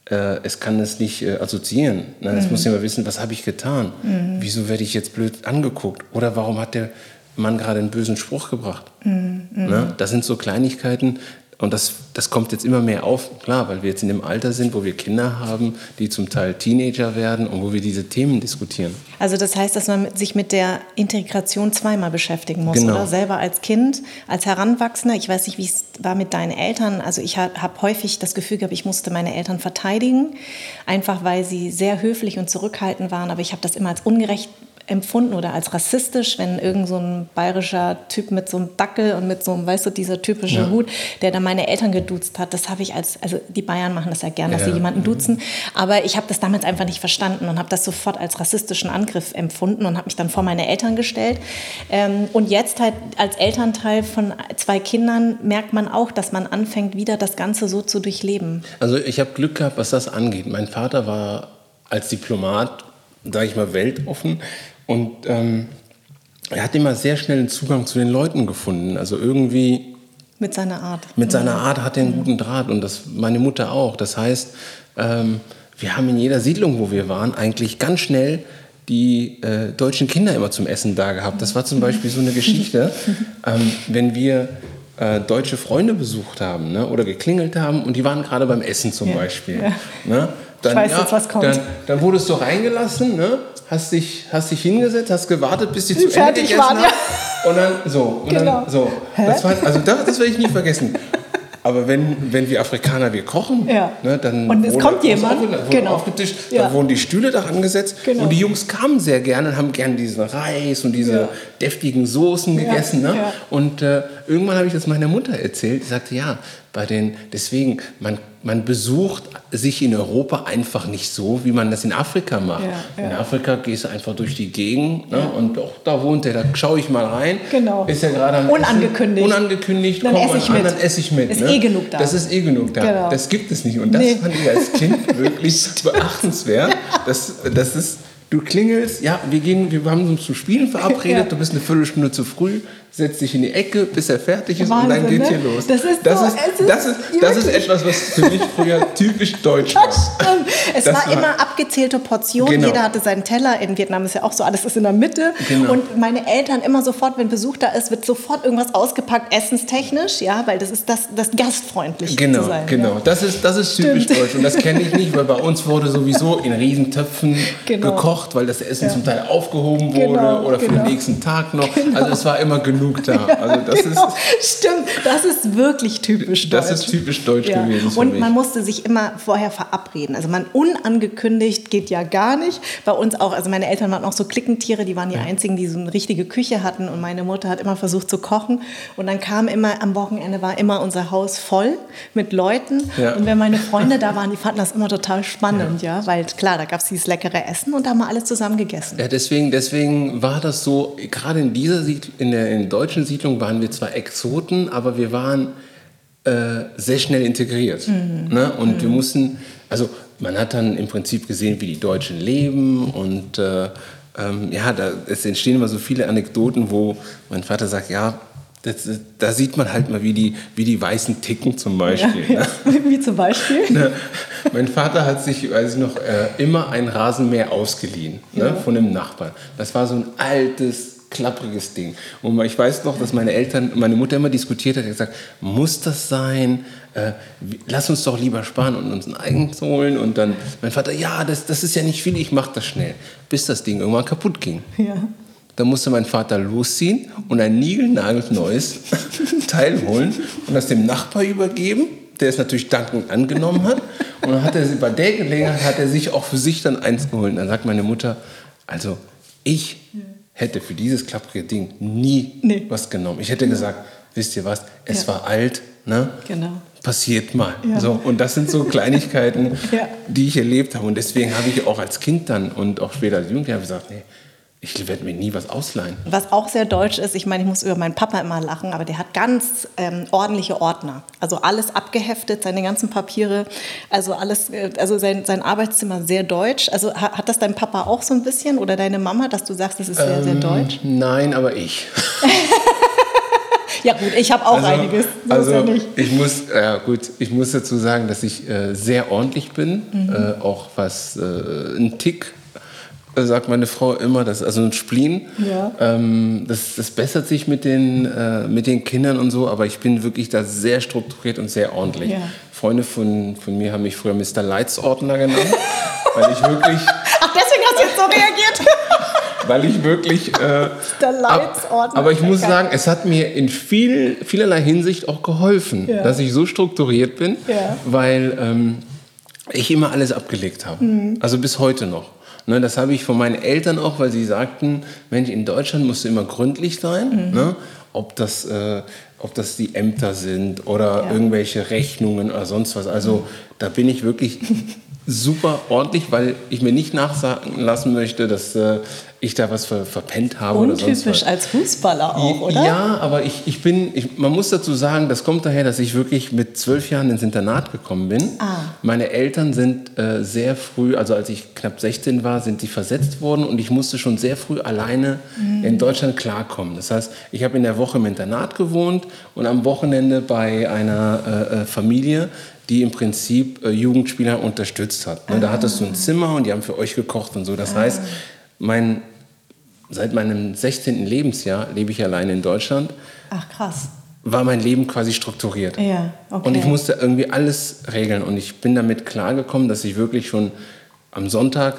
äh, es kann es nicht äh, assoziieren. Ne? Es mhm. muss immer wissen, was habe ich getan? Mhm. Wieso werde ich jetzt blöd angeguckt? Oder warum hat der Mann gerade einen bösen Spruch gebracht? Mhm. Ne? Das sind so Kleinigkeiten und das, das kommt jetzt immer mehr auf, klar, weil wir jetzt in dem Alter sind, wo wir Kinder haben, die zum Teil Teenager werden und wo wir diese Themen diskutieren. Also das heißt, dass man sich mit der Integration zweimal beschäftigen muss, genau. oder? Selber als Kind, als Heranwachsender. Ich weiß nicht, wie es war mit deinen Eltern. Also ich habe häufig das Gefühl gehabt, ich musste meine Eltern verteidigen, einfach weil sie sehr höflich und zurückhaltend waren. Aber ich habe das immer als ungerecht empfunden oder als rassistisch, wenn irgend so ein bayerischer Typ mit so einem Dackel und mit so einem, weißt du, dieser typische ja. Hut, der dann meine Eltern geduzt hat, das habe ich als, also die Bayern machen das ja gern, dass ja. sie jemanden duzen, aber ich habe das damals einfach nicht verstanden und habe das sofort als rassistischen Angriff empfunden und habe mich dann vor meine Eltern gestellt. Ähm, und jetzt halt als Elternteil von zwei Kindern merkt man auch, dass man anfängt, wieder das Ganze so zu durchleben. Also ich habe Glück gehabt, was das angeht. Mein Vater war als Diplomat, sage ich mal, weltoffen und ähm, er hat immer sehr schnell einen Zugang zu den Leuten gefunden. Also irgendwie. Mit seiner Art. Mit seiner Art hat er einen guten Draht und das meine Mutter auch. Das heißt, ähm, wir haben in jeder Siedlung, wo wir waren, eigentlich ganz schnell die äh, deutschen Kinder immer zum Essen da gehabt. Das war zum Beispiel so eine Geschichte, ähm, wenn wir äh, deutsche Freunde besucht haben ne, oder geklingelt haben und die waren gerade beim Essen zum ja. Beispiel. Ja. Ne, dann, ich weiß ja, jetzt, was kommt. Dann, dann wurdest du reingelassen, ne? hast, dich, hast dich hingesetzt, hast gewartet, bis sie zu Ende gegessen waren. Ja. Und dann so. Und genau. dann, so. Das war, also das, das werde ich nie vergessen. Aber wenn, wenn wir Afrikaner, wir kochen, ja. ne, dann und es kommt jemand, auf, genau. aufgetischt, ja. da wurden die Stühle da angesetzt genau. und die Jungs kamen sehr gerne und haben gerne diesen Reis und diese ja. deftigen Soßen gegessen. Ne? Und äh, irgendwann habe ich das meiner Mutter erzählt, die sagte, ja, bei den, deswegen, man man besucht sich in Europa einfach nicht so, wie man das in Afrika macht. Ja, ja. In Afrika gehst du einfach durch die Gegend ne? ja. und auch da wohnt er, da schaue ich mal rein. Genau. Ist ja gerade Unangekündigt. Essen. Unangekündigt, dann esse ich an, mit. Dann esse ich mit. Ist ne? eh genug da. Das ist eh genug da. Genau. Das gibt es nicht. Und das nee. fand ich als Kind wirklich beachtenswert. Das, das ist, du klingelst, ja, wir, gehen, wir haben uns zum Spielen verabredet, du bist eine Viertelstunde zu früh setzt dich in die Ecke, bis er fertig ist Wahnsinn, und dann geht's ne? hier los. Das ist, das, so, ist, ist, das, ist, das ist etwas, was für mich früher typisch deutsch war. Es war, war immer abgezählte Portionen. Genau. Jeder hatte seinen Teller. In Vietnam ist ja auch so, alles ist in der Mitte. Genau. Und meine Eltern immer sofort, wenn Besuch da ist, wird sofort irgendwas ausgepackt, essenstechnisch, ja, weil das ist das, das gastfreundlich genau, zu sein. Genau, ja. das ist, das ist typisch Stimmt. deutsch. Und das kenne ich nicht, weil bei uns wurde sowieso in Riesentöpfen genau. gekocht, weil das Essen ja. zum Teil aufgehoben wurde genau, oder für den genau. nächsten Tag noch. Also es war immer genug da. Also das genau. ist, Stimmt, das ist wirklich typisch deutsch. Das ist typisch deutsch ja. gewesen. Und man musste sich immer vorher verabreden. Also man unangekündigt geht ja gar nicht. Bei uns auch, also meine Eltern waren auch so Klickentiere, die waren die ja. einzigen, die so eine richtige Küche hatten. Und meine Mutter hat immer versucht zu kochen. Und dann kam immer, am Wochenende war immer unser Haus voll mit Leuten. Ja. Und wenn meine Freunde da waren, die fanden das immer total spannend, ja. Weil klar, da gab es dieses leckere Essen und da wir alles zusammen gegessen. Ja, deswegen, deswegen war das so, gerade in dieser in der in deutschen Siedlung waren wir zwar Exoten, aber wir waren äh, sehr schnell integriert. Mhm. Ne? Und mhm. wir mussten, also man hat dann im Prinzip gesehen, wie die Deutschen leben und äh, ähm, ja, da, es entstehen immer so viele Anekdoten, wo mein Vater sagt, ja, das, da sieht man halt mal, wie die, wie die Weißen ticken zum Beispiel. Ja, ja. Ne? Wie zum Beispiel? Ne? Mein Vater hat sich, weiß ich noch, äh, immer ein Rasenmäher ausgeliehen ne? ja. von einem Nachbarn. Das war so ein altes klappriges Ding. Und ich weiß noch, dass meine Eltern, meine Mutter immer diskutiert hat, gesagt, muss das sein? Äh, lass uns doch lieber sparen und uns ein eigenes holen. Und dann mein Vater, ja, das, das ist ja nicht viel, ich mache das schnell. Bis das Ding irgendwann kaputt ging. Ja. Da musste mein Vater losziehen und ein niegelnagelneues Teil holen und das dem Nachbar übergeben, der es natürlich dankend angenommen hat. Und dann hat er bei der Gelegenheit hat er sich auch für sich dann eins geholt. Und dann sagt meine Mutter, also ich hätte für dieses klapprige Ding nie nee. was genommen. Ich hätte gesagt, wisst ihr was, es ja. war alt, ne? Genau. Passiert mal. Ja. So, und das sind so Kleinigkeiten, ja. die ich erlebt habe. Und deswegen habe ich auch als Kind dann und auch später als Jugendlicher gesagt, nee, ich werde mir nie was ausleihen. Was auch sehr deutsch ist, ich meine, ich muss über meinen Papa immer lachen, aber der hat ganz ähm, ordentliche Ordner. Also alles abgeheftet, seine ganzen Papiere, also alles, äh, also sein, sein Arbeitszimmer sehr deutsch. Also hat, hat, das dein Papa auch so ein bisschen oder deine Mama, dass du sagst, das ist sehr, ähm, sehr deutsch? Nein, aber ich. ja gut, ich habe auch also, einiges. So also ja ich muss, ja gut, ich muss dazu sagen, dass ich äh, sehr ordentlich bin, mhm. äh, auch was äh, ein Tick sagt meine Frau immer, das, also ein Spleen, ja. ähm, das, das bessert sich mit den, äh, mit den Kindern und so, aber ich bin wirklich da sehr strukturiert und sehr ordentlich. Ja. Freunde von, von mir haben mich früher Mr. Leitsordner genannt, weil ich wirklich... Ach, deswegen hast du jetzt so reagiert? weil ich wirklich... Äh, Leitsordner. Aber ich muss sagen, es hat mir in viel, vielerlei Hinsicht auch geholfen, ja. dass ich so strukturiert bin, weil ähm, ich immer alles abgelegt habe. Mhm. Also bis heute noch. Ne, das habe ich von meinen Eltern auch, weil sie sagten, Mensch, in Deutschland musst du immer gründlich sein. Mhm. Ne? Ob, das, äh, ob das die Ämter sind oder ja. irgendwelche Rechnungen oder sonst was. Also mhm. da bin ich wirklich super ordentlich, weil ich mir nicht nachsagen lassen möchte, dass äh, ich da was ver verpennt habe Untypisch oder sonst was. als Fußballer auch, oder? Ja, aber ich, ich bin, ich, man muss dazu sagen, das kommt daher, dass ich wirklich mit zwölf Jahren ins Internat gekommen bin. Ah. Meine Eltern sind äh, sehr früh, also als ich knapp 16 war, sind die versetzt worden und ich musste schon sehr früh alleine mhm. in Deutschland klarkommen. Das heißt, ich habe in der Woche im Internat gewohnt und am Wochenende bei einer äh, äh Familie, die im Prinzip äh, Jugendspieler unterstützt hat. Ne? Da hattest du ein Zimmer und die haben für euch gekocht und so. Das ah. heißt, mein seit meinem 16. Lebensjahr lebe ich allein in Deutschland. Ach krass. War mein Leben quasi strukturiert. Ja, okay. Und ich musste irgendwie alles regeln. Und ich bin damit klargekommen, dass ich wirklich schon am Sonntag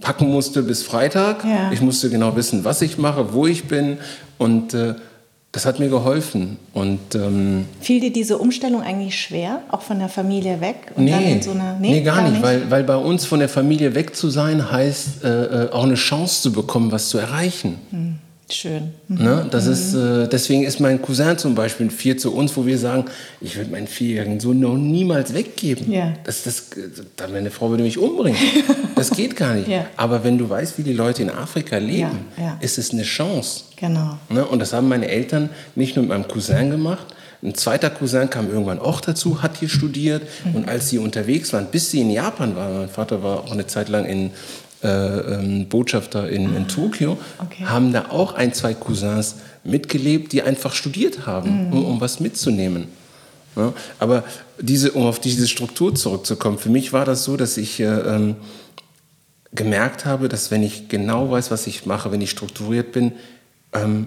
packen musste bis Freitag. Ja. Ich musste genau wissen, was ich mache, wo ich bin. Und äh, das hat mir geholfen. Und, ähm, Fiel dir diese Umstellung eigentlich schwer, auch von der Familie weg? Und nee, so einer, nee, nee, gar, gar nicht, nicht, Weil, weil bei uns von der Familie weg zu sein heißt, äh, äh auch eine Chance zu bekommen, was zu erreichen. Hm. Schön. Mhm. Ne? Das mhm. ist, äh, deswegen ist mein Cousin zum Beispiel ein Vier zu uns, wo wir sagen, ich würde meinen vierjährigen Sohn noch niemals weggeben. Ja. Das, das, meine Frau würde mich umbringen. Das geht gar nicht. Ja. Aber wenn du weißt, wie die Leute in Afrika leben. Ja. ist es eine Chance. Genau. Ne? Und das haben meine Eltern nicht nur mit meinem Cousin gemacht. Ein zweiter Cousin kam irgendwann auch dazu, hat hier studiert. Mhm. Und als sie unterwegs waren, bis sie in Japan waren, mein Vater war auch eine Zeit lang in äh, ähm, Botschafter in, in Tokio, okay. haben da auch ein, zwei Cousins mitgelebt, die einfach studiert haben, mhm. um, um, was mitzunehmen. Ja, aber diese, um auf diese Struktur zurückzukommen, für mich war das so, dass ich äh, ähm, gemerkt habe, dass wenn ich genau weiß, was ich mache, wenn ich strukturiert bin, ähm,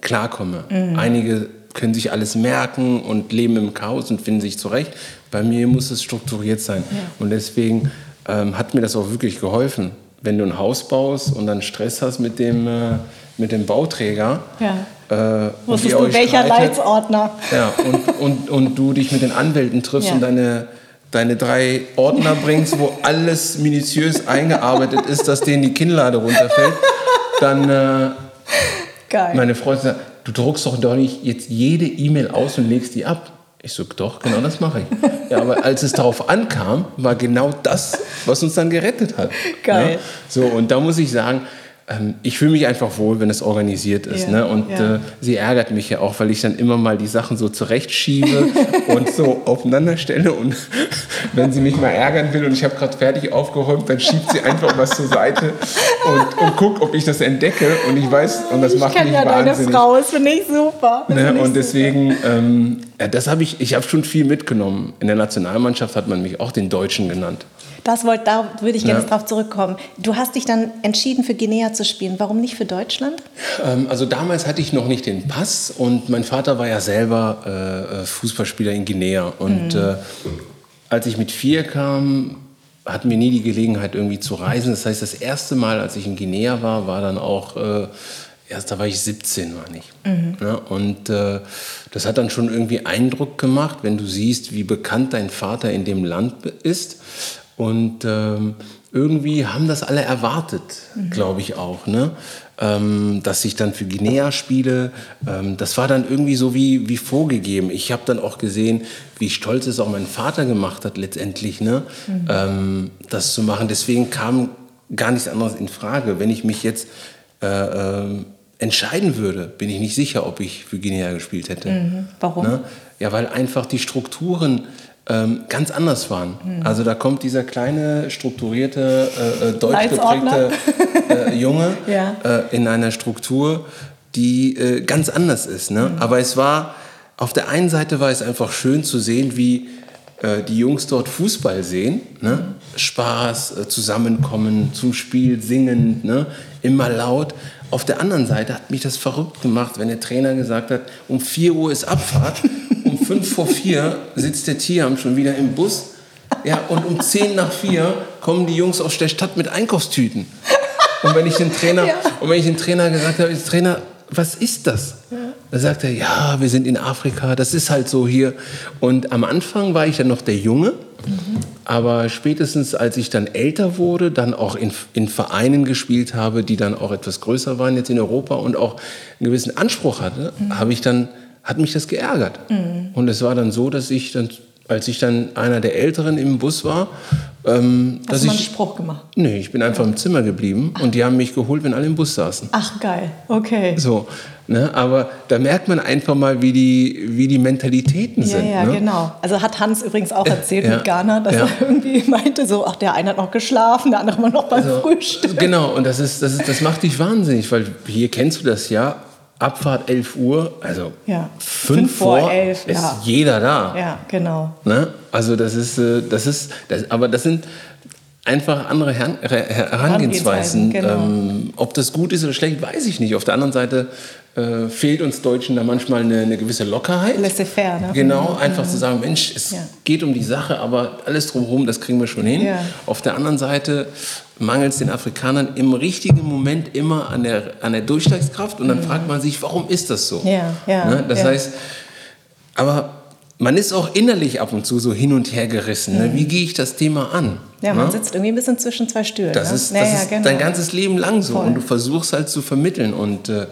klarkomme. Mhm. Einige können sich alles merken und leben im Chaos und finden sich zurecht. Bei mir muss es strukturiert sein. Ja. Und deswegen ähm, hat mir das auch wirklich geholfen. Wenn du ein Haus baust und dann Stress hast mit dem, äh, mit dem Bauträger. Ja. Äh, Wusstest du, welcher streitet, Leitsordner? Ja, und, und, und du dich mit den Anwälten triffst ja. und deine, deine drei Ordner bringst, wo alles minutiös eingearbeitet ist, dass denen die Kinnlade runterfällt, dann. Äh, Geil. Meine Freundin sagt, du druckst doch doch nicht jetzt jede E-Mail aus und legst die ab. Ich so, doch, genau das mache ich. Ja, aber als es darauf ankam, war genau das, was uns dann gerettet hat. Geil. Ja? So, und da muss ich sagen, ähm, ich fühle mich einfach wohl, wenn es organisiert ist. Ja, ne? Und ja. äh, sie ärgert mich ja auch, weil ich dann immer mal die Sachen so zurechtschiebe und so aufeinander stelle. Und wenn sie mich mal ärgern will und ich habe gerade fertig aufgeräumt, dann schiebt sie einfach was zur Seite und, und guckt, ob ich das entdecke. Und ich weiß, und das ich macht mich ja wahnsinnig. Deine Frau, das finde ich super. Ne? Und deswegen, ähm, ja, das habe ich, ich habe schon viel mitgenommen. In der Nationalmannschaft hat man mich auch den Deutschen genannt. Das wollte, da würde ich gerne ja. darauf zurückkommen. Du hast dich dann entschieden, für Guinea zu spielen. Warum nicht für Deutschland? Ähm, also damals hatte ich noch nicht den Pass und mein Vater war ja selber äh, äh Fußballspieler in Guinea. Und mhm. äh, als ich mit vier kam, hatten wir nie die Gelegenheit irgendwie zu reisen. Das heißt, das erste Mal, als ich in Guinea war, war dann auch äh, erst da war ich 17, war ich. Mhm. Ja, und äh, das hat dann schon irgendwie Eindruck gemacht, wenn du siehst, wie bekannt dein Vater in dem Land ist. Und ähm, irgendwie haben das alle erwartet, mhm. glaube ich auch. Ne? Ähm, dass ich dann für Guinea spiele, ähm, das war dann irgendwie so wie, wie vorgegeben. Ich habe dann auch gesehen, wie stolz es auch mein Vater gemacht hat, letztendlich, ne? Mhm. Ähm, das zu machen. Deswegen kam gar nichts anderes in Frage. Wenn ich mich jetzt äh, äh, entscheiden würde, bin ich nicht sicher, ob ich für Guinea gespielt hätte. Mhm. Warum? Ne? Ja, weil einfach die Strukturen ähm, ganz anders waren. Mhm. Also da kommt dieser kleine, strukturierte, äh, äh deutsch geprägte äh, Junge ja. äh, in einer Struktur, die äh, ganz anders ist. Ne? Mhm. Aber es war, auf der einen Seite war es einfach schön zu sehen, wie äh, die Jungs dort Fußball sehen, ne? Spaß, äh, zusammenkommen, zum Spiel singen, ne? immer laut. Auf der anderen Seite hat mich das verrückt gemacht, wenn der Trainer gesagt hat, um 4 Uhr ist Abfahrt, um 5 vor 4 sitzt der Tiam schon wieder im Bus. Ja, und um 10 nach 4 kommen die Jungs aus der Stadt mit Einkaufstüten. Und wenn ich den Trainer, ja. und wenn ich den Trainer gesagt habe, Trainer, was ist das? Ja. Da sagt er, ja, wir sind in Afrika, das ist halt so hier. Und am Anfang war ich dann noch der Junge, mhm. aber spätestens als ich dann älter wurde, dann auch in, in Vereinen gespielt habe, die dann auch etwas größer waren jetzt in Europa und auch einen gewissen Anspruch hatte, mhm. habe ich dann, hat mich das geärgert. Mhm. Und es war dann so, dass ich dann als ich dann einer der Älteren im Bus war, ähm, Hast du mal einen Spruch gemacht? Nee, ich bin einfach ja. im Zimmer geblieben Ach. und die haben mich geholt, wenn alle im Bus saßen. Ach, geil, okay. So, ne? aber da merkt man einfach mal, wie die, wie die Mentalitäten ja, sind. Ja, ne? genau. Also hat Hans übrigens auch erzählt ja. mit Ghana, dass er irgendwie meinte, so, ach, der eine hat noch geschlafen, der andere war noch beim also, Frühstück. Genau, und das, ist, das, ist, das macht dich wahnsinnig, weil hier kennst du das ja, Abfahrt 11 Uhr, also ja. 5 vor 11 ist ja. jeder da. Ja, genau. Ne? Also das ist, äh, das ist, das, aber das sind einfach andere Her Herangehensweisen. Genau. Ähm, ob das gut ist oder schlecht, weiß ich nicht. Auf der anderen Seite äh, fehlt uns Deutschen da manchmal eine, eine gewisse Lockerheit. Laissez-faire. Ne? Genau, einfach mhm. zu sagen, Mensch, es ja. geht um die Sache, aber alles drumherum, das kriegen wir schon hin. Ja. Auf der anderen Seite mangelt es den Afrikanern im richtigen Moment immer an der, an der Durchschlagskraft und dann mhm. fragt man sich, warum ist das so? Ja, ja, ne? Das heißt, aber man ist auch innerlich ab und zu so hin und her gerissen. Ne? Wie gehe ich das Thema an? Ja, man ne? sitzt irgendwie ein bisschen zwischen zwei Stühlen. Das ne? ist, das ja, ist genau. dein ganzes Leben lang so. Voll. Und du versuchst halt zu vermitteln. Und äh,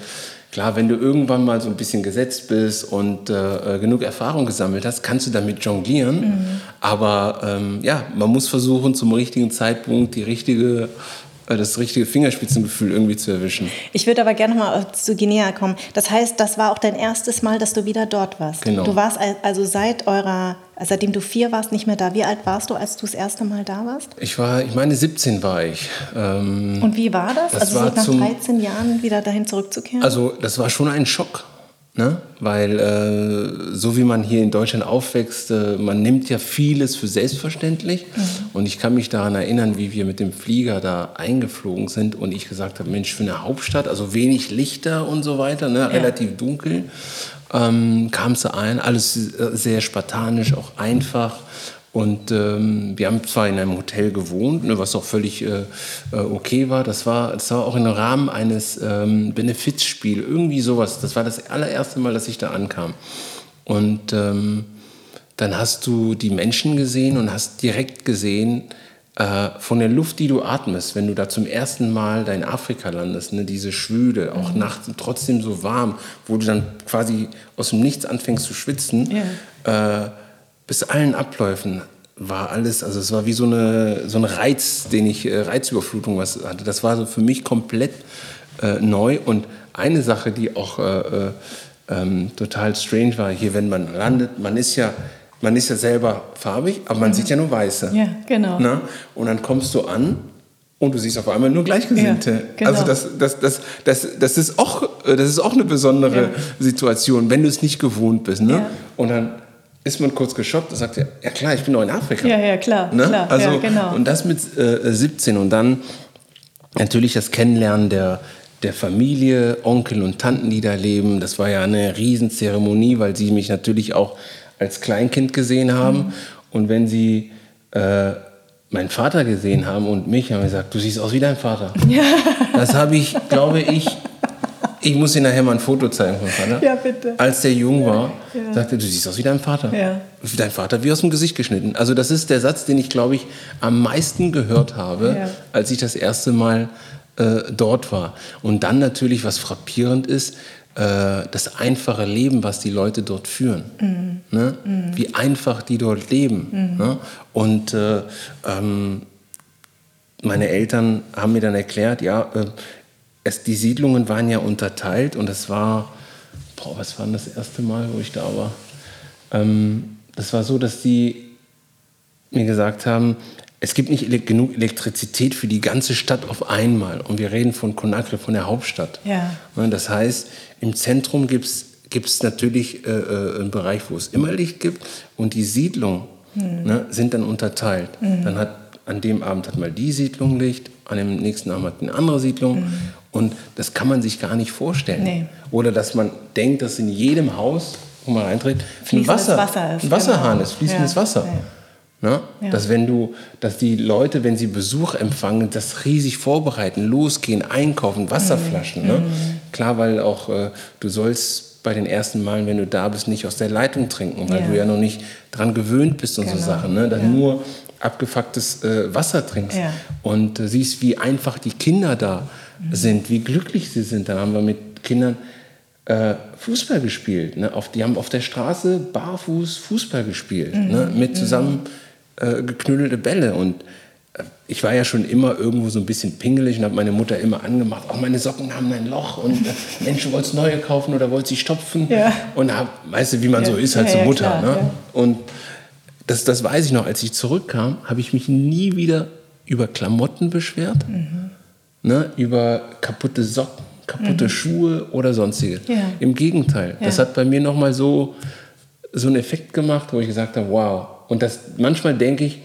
klar, wenn du irgendwann mal so ein bisschen gesetzt bist und äh, äh genug Erfahrung gesammelt hast, kannst du damit jonglieren. Mhm. Aber ähm, ja, man muss versuchen, zum richtigen Zeitpunkt die richtige äh, das richtige Fingerspitzengefühl irgendwie zu erwischen. Ich würde aber gerne mal zu Guinea kommen. Das heißt, das war auch dein erstes Mal, dass du wieder dort warst. Genau. Du warst also seit eurer, seitdem du vier warst, nicht mehr da. Wie alt warst du, als du das erste Mal da warst? Ich war, ich meine, 17 war ich. Ähm, Und wie war das? das also war so nach 13 Jahren wieder dahin zurückzukehren? Also das war schon ein Schock. Ne? Weil äh, so wie man hier in Deutschland aufwächst, äh, man nimmt ja vieles für selbstverständlich. Mhm. Und ich kann mich daran erinnern, wie wir mit dem Flieger da eingeflogen sind und ich gesagt habe, Mensch, für eine Hauptstadt, also wenig Lichter und so weiter, ne? Ja. relativ dunkel, ähm, kam es ein, alles sehr spartanisch, auch einfach. Und ähm, wir haben zwar in einem Hotel gewohnt, ne, was auch völlig äh, äh, okay war. Das war, das war auch im Rahmen eines ähm, Benefizspiels, irgendwie sowas. Das war das allererste Mal, dass ich da ankam. Und ähm, dann hast du die Menschen gesehen und hast direkt gesehen, äh, von der Luft, die du atmest, wenn du da zum ersten Mal da in Afrika landest, ne, diese Schwüle, auch mhm. nachts und trotzdem so warm, wo du dann quasi aus dem Nichts anfängst zu schwitzen. Yeah. Äh, bis allen Abläufen war alles, also es war wie so, eine, so ein Reiz, den ich, äh, Reizüberflutung was hatte. Das war so für mich komplett äh, neu und eine Sache, die auch äh, ähm, total strange war, hier, wenn man landet, man ist ja, man ist ja selber farbig, aber man mhm. sieht ja nur Weiße. Ja, genau. Na? Und dann kommst du an und du siehst auf einmal nur Gleichgesinnte. Ja, genau. Also das, das, das, das, das, ist auch, äh, das ist auch eine besondere ja. Situation, wenn du es nicht gewohnt bist. Ne? Ja. Und dann ist man kurz geschockt und sagt, ja, klar, ich bin doch in Afrika. Ja, ja, klar. Ne? klar also, ja, genau. Und das mit äh, 17 und dann natürlich das Kennenlernen der, der Familie, Onkel und Tanten, die da leben. Das war ja eine Riesenzeremonie, weil sie mich natürlich auch als Kleinkind gesehen haben. Mhm. Und wenn sie äh, meinen Vater gesehen haben und mich, haben gesagt, du siehst aus wie dein Vater. Ja. Das habe ich, glaube ich, ich muss Ihnen nachher mal ein Foto zeigen von Vater. Ja, bitte. Als der jung war, ja. sagte er, du siehst aus wie dein Vater. Ja. Dein Vater wie aus dem Gesicht geschnitten. Also das ist der Satz, den ich, glaube ich, am meisten gehört habe, ja. als ich das erste Mal äh, dort war. Und dann natürlich, was frappierend ist, äh, das einfache Leben, was die Leute dort führen. Mhm. Ne? Mhm. Wie einfach die dort leben. Mhm. Ne? Und äh, ähm, meine Eltern haben mir dann erklärt, ja, äh, es, die Siedlungen waren ja unterteilt und das war, boah, was war denn das erste Mal, wo ich da war? Ähm, das war so, dass die mir gesagt haben, es gibt nicht ele genug Elektrizität für die ganze Stadt auf einmal. Und wir reden von Conakry, von der Hauptstadt. Ja. Das heißt, im Zentrum gibt es natürlich äh, äh, einen Bereich, wo es immer Licht gibt. Und die Siedlung mhm. ne, sind dann unterteilt. Mhm. Dann hat an dem Abend hat mal die Siedlung Licht, an dem nächsten Abend hat eine andere Siedlung. Mhm. Und das kann man sich gar nicht vorstellen. Nee. Oder dass man denkt, dass in jedem Haus, wo man reintritt, ein, Wasser, Wasser ist, ein Wasserhahn genau. ist, fließendes ja. Wasser. Ja. Ne? Ja. Dass wenn du, dass die Leute, wenn sie Besuch empfangen, das riesig vorbereiten, losgehen, einkaufen, Wasserflaschen. Mhm. Ne? Mhm. Klar, weil auch äh, du sollst bei den ersten Malen, wenn du da bist, nicht aus der Leitung trinken, weil ja. du ja noch nicht dran gewöhnt bist und genau. so Sachen. Ne? Dann nur abgefucktes äh, Wasser trinkst ja. und äh, siehst, wie einfach die Kinder da mhm. sind, wie glücklich sie sind. Dann haben wir mit Kindern äh, Fußball gespielt. Ne? Auf, die haben auf der Straße barfuß Fußball gespielt, mhm. ne? mit mhm. zusammen äh, geknüdelte Bälle. Und äh, ich war ja schon immer irgendwo so ein bisschen pingelig und habe meine Mutter immer angemacht, auch meine Socken haben ein Loch und äh, Mensch, du wolltest neue kaufen oder wolltest sie stopfen. Ja. Und hab, weißt du, wie man ja. so ist als ja, so Mutter. Klar, ne? Und das, das weiß ich noch, als ich zurückkam, habe ich mich nie wieder über Klamotten beschwert, mhm. ne, über kaputte Socken, kaputte mhm. Schuhe oder sonstige. Ja. Im Gegenteil, ja. das hat bei mir nochmal so, so einen Effekt gemacht, wo ich gesagt habe, wow. Und das, manchmal denke ich,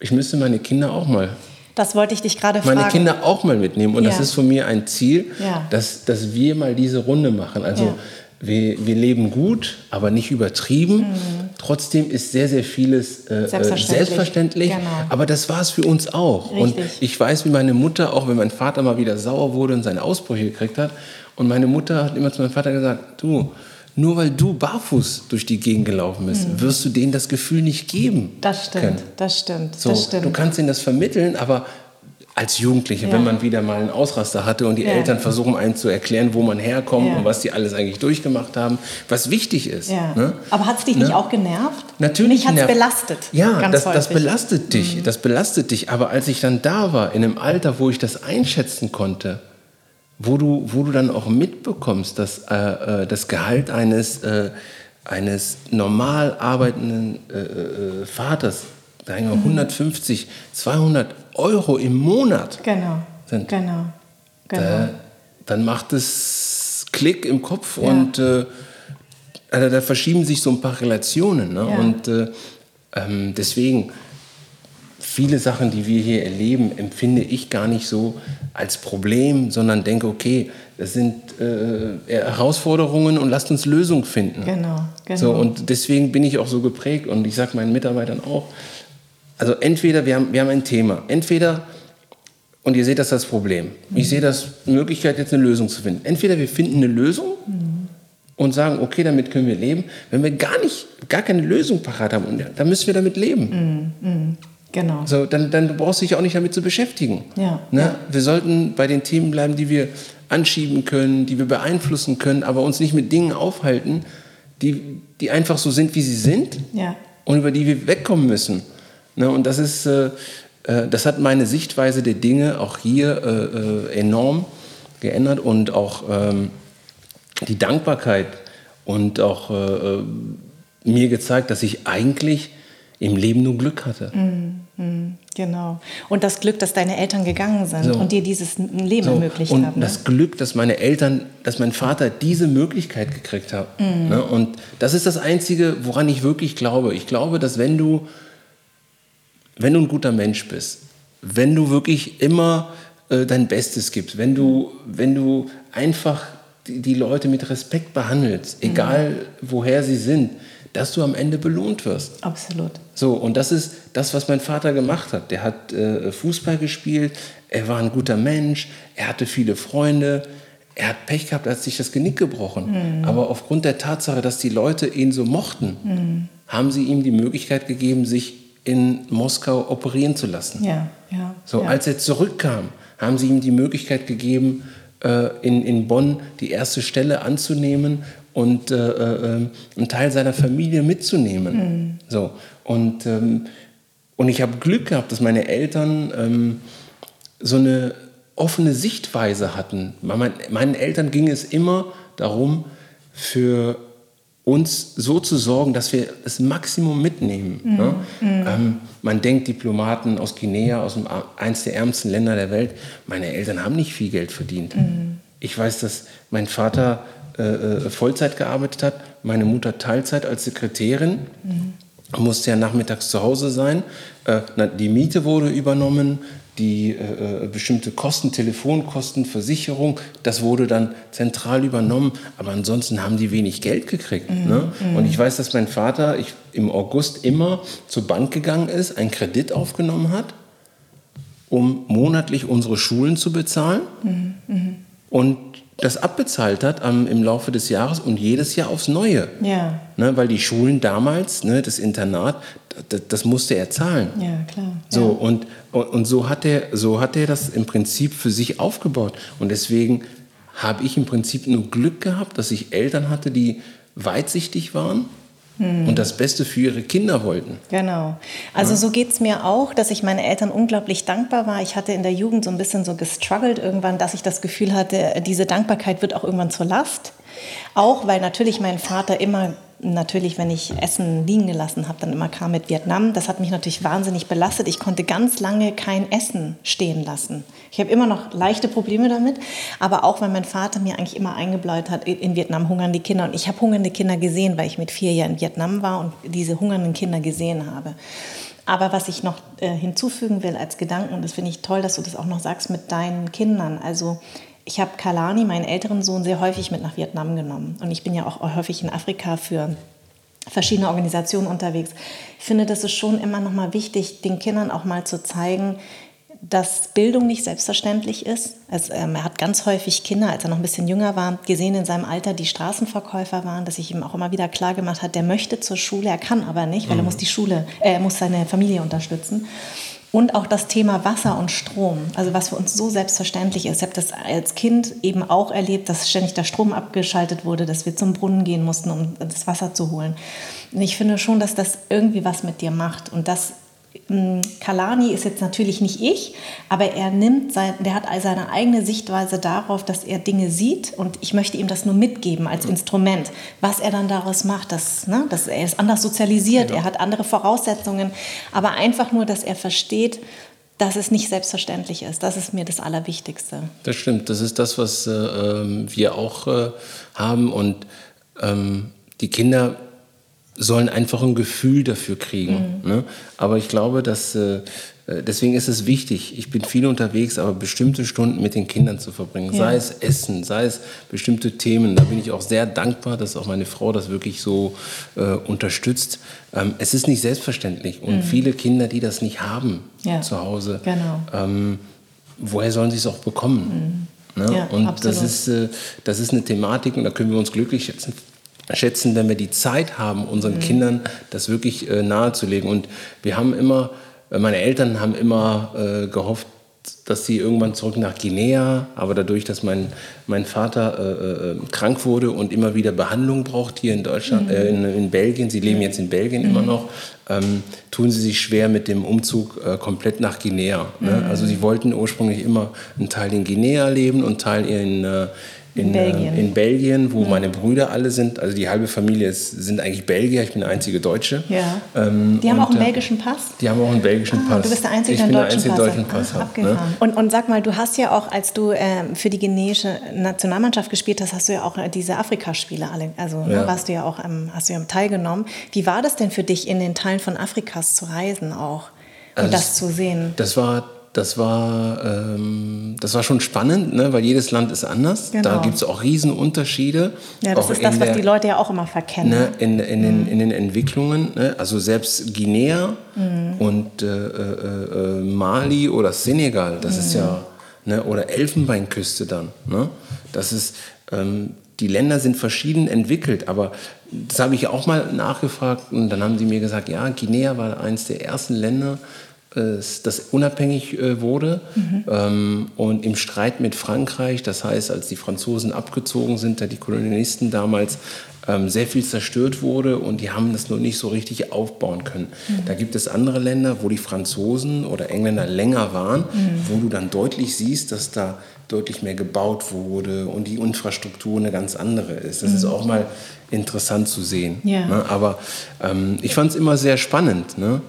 ich müsste meine Kinder auch mal das wollte ich dich gerade fragen. Meine Kinder auch mal mitnehmen. Und ja. das ist von mir ein Ziel, ja. dass, dass wir mal diese Runde machen. Also ja wir, wir leben gut, aber nicht übertrieben. Mhm. Trotzdem ist sehr, sehr vieles äh, äh selbstverständlich. selbstverständlich genau. Aber das war es für uns auch. Richtig. Und ich weiß, wie meine Mutter, auch wenn mein Vater mal wieder sauer wurde und seine Ausbrüche gekriegt hat, und meine Mutter hat immer zu meinem Vater gesagt, du, nur weil du barfuß durch die Gegend gelaufen bist, mhm. wirst du denen das Gefühl nicht geben. Das stimmt, können. das stimmt, so, das stimmt. Du kannst ihnen das vermitteln, aber als Jugendliche, ja. wenn man wieder mal einen Ausraster hatte und die ja. Eltern versuchen einem zu erklären, wo man herkommt ja. und was die alles eigentlich durchgemacht haben, was wichtig ist. Ne? Aber hat es dich ne? nicht auch genervt? Natürlich. Mich hat es belastet. Ja, das, das, belastet dich. Mhm. Das belastet dich. Aber als ich dann da war, in einem Alter, wo ich das einschätzen konnte, wo du, wo du dann auch mitbekommst, dass äh, äh das Gehalt eines, äh, eines normal arbeitenden äh, äh Vaters sagen wir 150, 200 Euro im Monat genau, sind, genau, genau. Da, dann macht es Klick im Kopf ja. und äh, also da verschieben sich so ein paar Relationen. Ne? Ja. Und äh, ähm, deswegen, viele Sachen, die wir hier erleben, empfinde ich gar nicht so als Problem, sondern denke, okay, das sind äh, Herausforderungen und lasst uns Lösungen finden. Genau, genau. So, und deswegen bin ich auch so geprägt und ich sage meinen Mitarbeitern auch, also entweder wir haben, wir haben ein Thema, entweder, und ihr seht das als Problem, mhm. ich sehe das Möglichkeit, jetzt eine Lösung zu finden. Entweder wir finden eine Lösung mhm. und sagen, okay, damit können wir leben. Wenn wir gar nicht, gar keine Lösung parat haben, dann müssen wir damit leben. Mhm. Genau. So, dann, dann brauchst du dich auch nicht damit zu beschäftigen. Ja. Ne? Ja. Wir sollten bei den Themen bleiben, die wir anschieben können, die wir beeinflussen können, aber uns nicht mit Dingen aufhalten, die, die einfach so sind, wie sie sind ja. und über die wir wegkommen müssen. Ne, und das ist, äh, äh, das hat meine Sichtweise der Dinge auch hier äh, äh enorm geändert und auch ähm, die Dankbarkeit und auch äh, äh, mir gezeigt, dass ich eigentlich im Leben nur Glück hatte. Mm, mm, genau. Und das Glück, dass deine Eltern gegangen sind so. und dir dieses Leben so. ermöglicht und haben. Und das Glück, dass meine Eltern, dass mein Vater diese Möglichkeit gekriegt hat. Mm. Ne? Und das ist das Einzige, woran ich wirklich glaube. Ich glaube, dass wenn du wenn du ein guter Mensch bist, wenn du wirklich immer äh, dein Bestes gibst, wenn du, wenn du einfach die, die Leute mit Respekt behandelst, mhm. egal woher sie sind, dass du am Ende belohnt wirst. Absolut. So, und das ist das, was mein Vater gemacht hat. Der hat äh, Fußball gespielt, er war ein guter Mensch, er hatte viele Freunde, er hat Pech gehabt, er hat sich das Genick gebrochen. Mhm. Aber aufgrund der Tatsache, dass die Leute ihn so mochten, mhm. haben sie ihm die Möglichkeit gegeben, sich in Moskau operieren zu lassen. Ja, ja, so, ja. als er zurückkam, haben sie ihm die Möglichkeit gegeben, äh, in, in Bonn die erste Stelle anzunehmen und äh, äh, einen Teil seiner Familie mitzunehmen. Mhm. So, und, ähm, und ich habe Glück gehabt, dass meine Eltern ähm, so eine offene Sichtweise hatten. Meinen Eltern ging es immer darum, für uns so zu sorgen, dass wir das Maximum mitnehmen. Mhm. Ne? Mhm. Ähm, man denkt, Diplomaten aus Guinea, aus dem, eins der ärmsten Länder der Welt, meine Eltern haben nicht viel Geld verdient. Mhm. Ich weiß, dass mein Vater äh, äh, Vollzeit gearbeitet hat, meine Mutter Teilzeit als Sekretärin. Mhm. musste ja nachmittags zu Hause sein. Äh, die Miete wurde übernommen, die äh, äh, bestimmte Kosten, Telefonkosten, Versicherung, das wurde dann zentral übernommen. Aber ansonsten haben die wenig Geld gekriegt. Mhm. Ne? Mhm. Und ich weiß, dass mein Vater ich, im August immer zur Bank gegangen ist, einen Kredit aufgenommen hat, um monatlich unsere Schulen zu bezahlen. Mhm. mhm. Und das abbezahlt hat am, im Laufe des Jahres und jedes Jahr aufs Neue. Ja. Ne, weil die Schulen damals, ne, das Internat, das, das, musste er zahlen. Ja, klar. So, ja. Und, und, und, so, hat er, so hat er das im Prinzip für sich aufgebaut. Und deswegen habe ich im Prinzip nur Glück gehabt, dass ich Eltern hatte, die weitsichtig waren. Und das Beste für ihre Kinder wollten. Genau. Also ja. so geht es mir auch, dass ich meinen Eltern unglaublich dankbar war. Ich hatte in der Jugend so ein bisschen so gestruggelt irgendwann, dass ich das Gefühl hatte, diese Dankbarkeit wird auch irgendwann zur Last. Auch weil natürlich mein Vater immer natürlich, wenn ich Essen liegen gelassen habe, dann immer kam mit Vietnam. Das hat mich natürlich wahnsinnig belastet. Ich konnte ganz lange kein Essen stehen lassen. Ich habe immer noch leichte Probleme damit, aber auch weil mein Vater mir eigentlich immer eingebläut hat, in Vietnam hungern die Kinder. Und ich habe hungernde Kinder gesehen, weil ich mit vier Jahren in Vietnam war und diese hungernden Kinder gesehen habe. Aber was ich noch äh, hinzufügen will als Gedanken, und das finde ich toll, dass du das auch noch sagst mit deinen Kindern. Also ich habe Kalani, meinen älteren Sohn, sehr häufig mit nach Vietnam genommen. Und ich bin ja auch häufig in Afrika für verschiedene Organisationen unterwegs. Ich finde, das ist schon immer noch mal wichtig, den Kindern auch mal zu zeigen, dass Bildung nicht selbstverständlich ist. Also, ähm, er hat ganz häufig Kinder, als er noch ein bisschen jünger war, gesehen in seinem Alter, die Straßenverkäufer waren, dass ich ihm auch immer wieder klar gemacht hat, der möchte zur Schule, er kann aber nicht, weil mhm. er muss die Schule, äh, er muss seine Familie unterstützen. Und auch das Thema Wasser und Strom, also was für uns so selbstverständlich ist. Ich habe das als Kind eben auch erlebt, dass ständig der Strom abgeschaltet wurde, dass wir zum Brunnen gehen mussten, um das Wasser zu holen. Und ich finde schon, dass das irgendwie was mit dir macht. Und das Kalani ist jetzt natürlich nicht ich, aber er nimmt sein, der hat seine eigene Sichtweise darauf, dass er Dinge sieht und ich möchte ihm das nur mitgeben als Instrument. Was er dann daraus macht, das, ne, das, er ist anders sozialisiert, ja. er hat andere Voraussetzungen, aber einfach nur, dass er versteht, dass es nicht selbstverständlich ist. Das ist mir das Allerwichtigste. Das stimmt, das ist das, was äh, ähm, wir auch äh, haben und ähm, die Kinder sollen einfach ein Gefühl dafür kriegen. Mhm. Ne? Aber ich glaube, dass äh, äh, deswegen ist es wichtig. Ich bin viel unterwegs, aber bestimmte Stunden mit den Kindern zu verbringen, ja. sei es Essen, sei es bestimmte Themen. Da bin ich auch sehr dankbar, dass auch meine Frau das wirklich so äh, unterstützt. Ähm, es ist nicht selbstverständlich und mhm. viele Kinder, die das nicht haben ja. zu Hause, genau. ähm, woher sollen sie es auch bekommen? Mhm. Ne? Ja, und das ist, äh, das ist eine Thematik und da können wir uns glücklich schätzen, schätzen, wenn wir die Zeit haben, unseren mhm. Kindern das wirklich äh, nahezulegen. Und wir haben immer, äh, meine Eltern haben immer äh, gehofft, dass sie irgendwann zurück nach Guinea, aber dadurch, dass mein, mein Vater äh, äh krank wurde und immer wieder Behandlung braucht hier in Deutschland, mhm. äh, in, in, Belgien, sie leben jetzt in Belgien mhm. immer noch, ähm, tun sie sich schwer mit dem Umzug äh, komplett nach Guinea. Ne? Mhm. Also sie wollten ursprünglich immer einen Teil in Guinea leben und einen Teil in, in, Belgien. Äh, in Belgien, wo ja. meine Brüder alle sind. Also die halbe Familie ist, sind eigentlich Belgier. Ich bin der einzige Deutsche. Ja. Ähm, die haben auch einen äh, belgischen Pass? Die haben auch einen belgischen ah, Pass. Du bist der Einzige, der einen deutschen, der deutschen Pass, Pass hat. Ne? Und, und sag mal, du hast ja auch, als du äh, für die guineische Nationalmannschaft gespielt hast, hast du ja auch äh, diese Afrikaspiele alle, also ne, ja. warst du ja auch, ähm, hast du ja teilgenommen. Wie war das denn für dich, in den Teilen von Afrikas zu reisen auch und also das zu sehen? Das war das war, ähm, das war schon spannend, ne? weil jedes Land ist anders. Genau. Da gibt es auch Riesenunterschiede. Ja, das ist das, was die Leute ja auch immer verkennen. Ne? In, in, mhm. den, in den Entwicklungen. Ne? Also selbst Guinea mhm. und äh, äh, äh, Mali oder Senegal, das mhm. ist ja, ne? oder Elfenbeinküste dann. Ne? Das ist, ähm, die Länder sind verschieden entwickelt, aber das habe ich auch mal nachgefragt und dann haben sie mir gesagt, ja, Guinea war eines der ersten Länder, das unabhängig äh, wurde mhm. Ähm, und im Streit mit Frankreich, das heißt, als die Franzosen abgezogen sind, da die Kolonialisten damals ähm, sehr viel zerstört wurde und die haben das nur nicht so richtig aufbauen können. Mhm. Da gibt es andere Länder, wo die Franzosen oder Engländer länger waren, mhm. wo du dann deutlich siehst, dass da deutlich mehr gebaut wurde und die Infrastruktur eine ganz andere ist. Das ist mhm. auch mal interessant zu sehen. Ja. Ne? Aber ähm, ich fand es immer sehr spannend. Ne?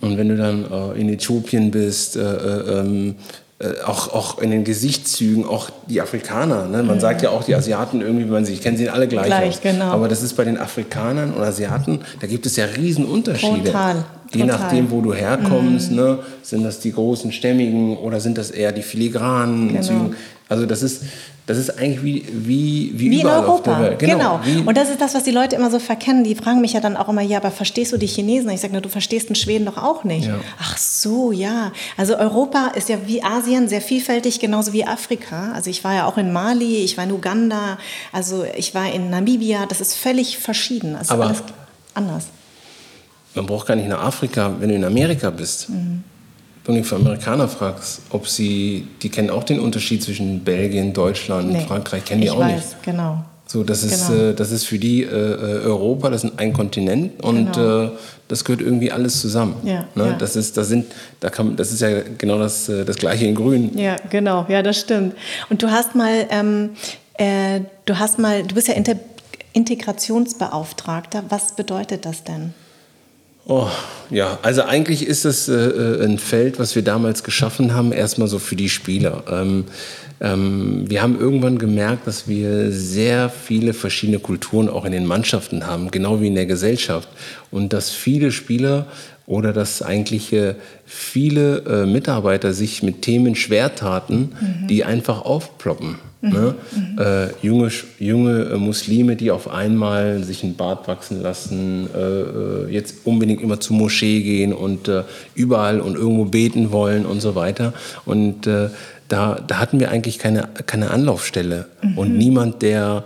Und wenn du dann äh, in Äthiopien bist, äh, äh, ähm, äh, auch, auch in den Gesichtszügen, auch die Afrikaner. Ne? Man mhm. sagt ja auch, die Asiaten irgendwie, man sie, ich kenne sie alle gleich, gleich aus. Genau. Aber das ist bei den Afrikanern und Asiaten, da gibt es ja Riesenunterschiede. Total. Je Total. nachdem, wo du herkommst, mhm. ne? sind das die großen Stämmigen oder sind das eher die filigranen genau. Zügen. Also das ist, das ist eigentlich wie, wie, wie, wie in Europa. Genau. genau. Und das ist das, was die Leute immer so verkennen. Die fragen mich ja dann auch immer, ja, aber verstehst du die Chinesen? Ich sage, na, du verstehst den Schweden doch auch nicht. Ja. Ach so, ja. Also Europa ist ja wie Asien sehr vielfältig, genauso wie Afrika. Also ich war ja auch in Mali, ich war in Uganda, also ich war in Namibia. Das ist völlig verschieden. Das ist aber alles anders. Man braucht gar nicht nach Afrika, wenn du in Amerika bist. Mhm wenn du für Amerikaner fragst, ob sie, die kennen auch den Unterschied zwischen Belgien, Deutschland, nee, Frankreich, kennen die auch weiß, nicht. genau. So, das ist, genau. äh, das ist für die äh, äh Europa, das ist ein Kontinent und genau. äh, das gehört irgendwie alles zusammen. Ja, ne? ja. Das ist, das sind, da kann, das ist ja genau das, äh, das Gleiche in Grün. Ja, genau, ja, das stimmt. Und du hast mal, ähm, äh, du hast mal, du bist ja Inter Integrationsbeauftragter. Was bedeutet das denn? Oh, ja, also eigentlich ist es äh, äh, ein Feld, was wir damals geschaffen haben, erstmal so für die Spieler. Ähm, ähm, wir haben irgendwann gemerkt, dass wir sehr viele verschiedene Kulturen auch in den Mannschaften haben, genau wie in der Gesellschaft. Und dass viele Spieler oder dass eigentlich äh, viele äh, Mitarbeiter sich mit Themen schwer taten, mhm. die einfach aufploppen. Ne? Mhm. Äh, junge junge äh, Muslime, die auf einmal sich einen Bart wachsen lassen, äh, äh jetzt unbedingt immer zur Moschee gehen und äh, überall und irgendwo beten wollen und so weiter. Und äh, da, da hatten wir eigentlich keine, keine Anlaufstelle mhm. und niemand, der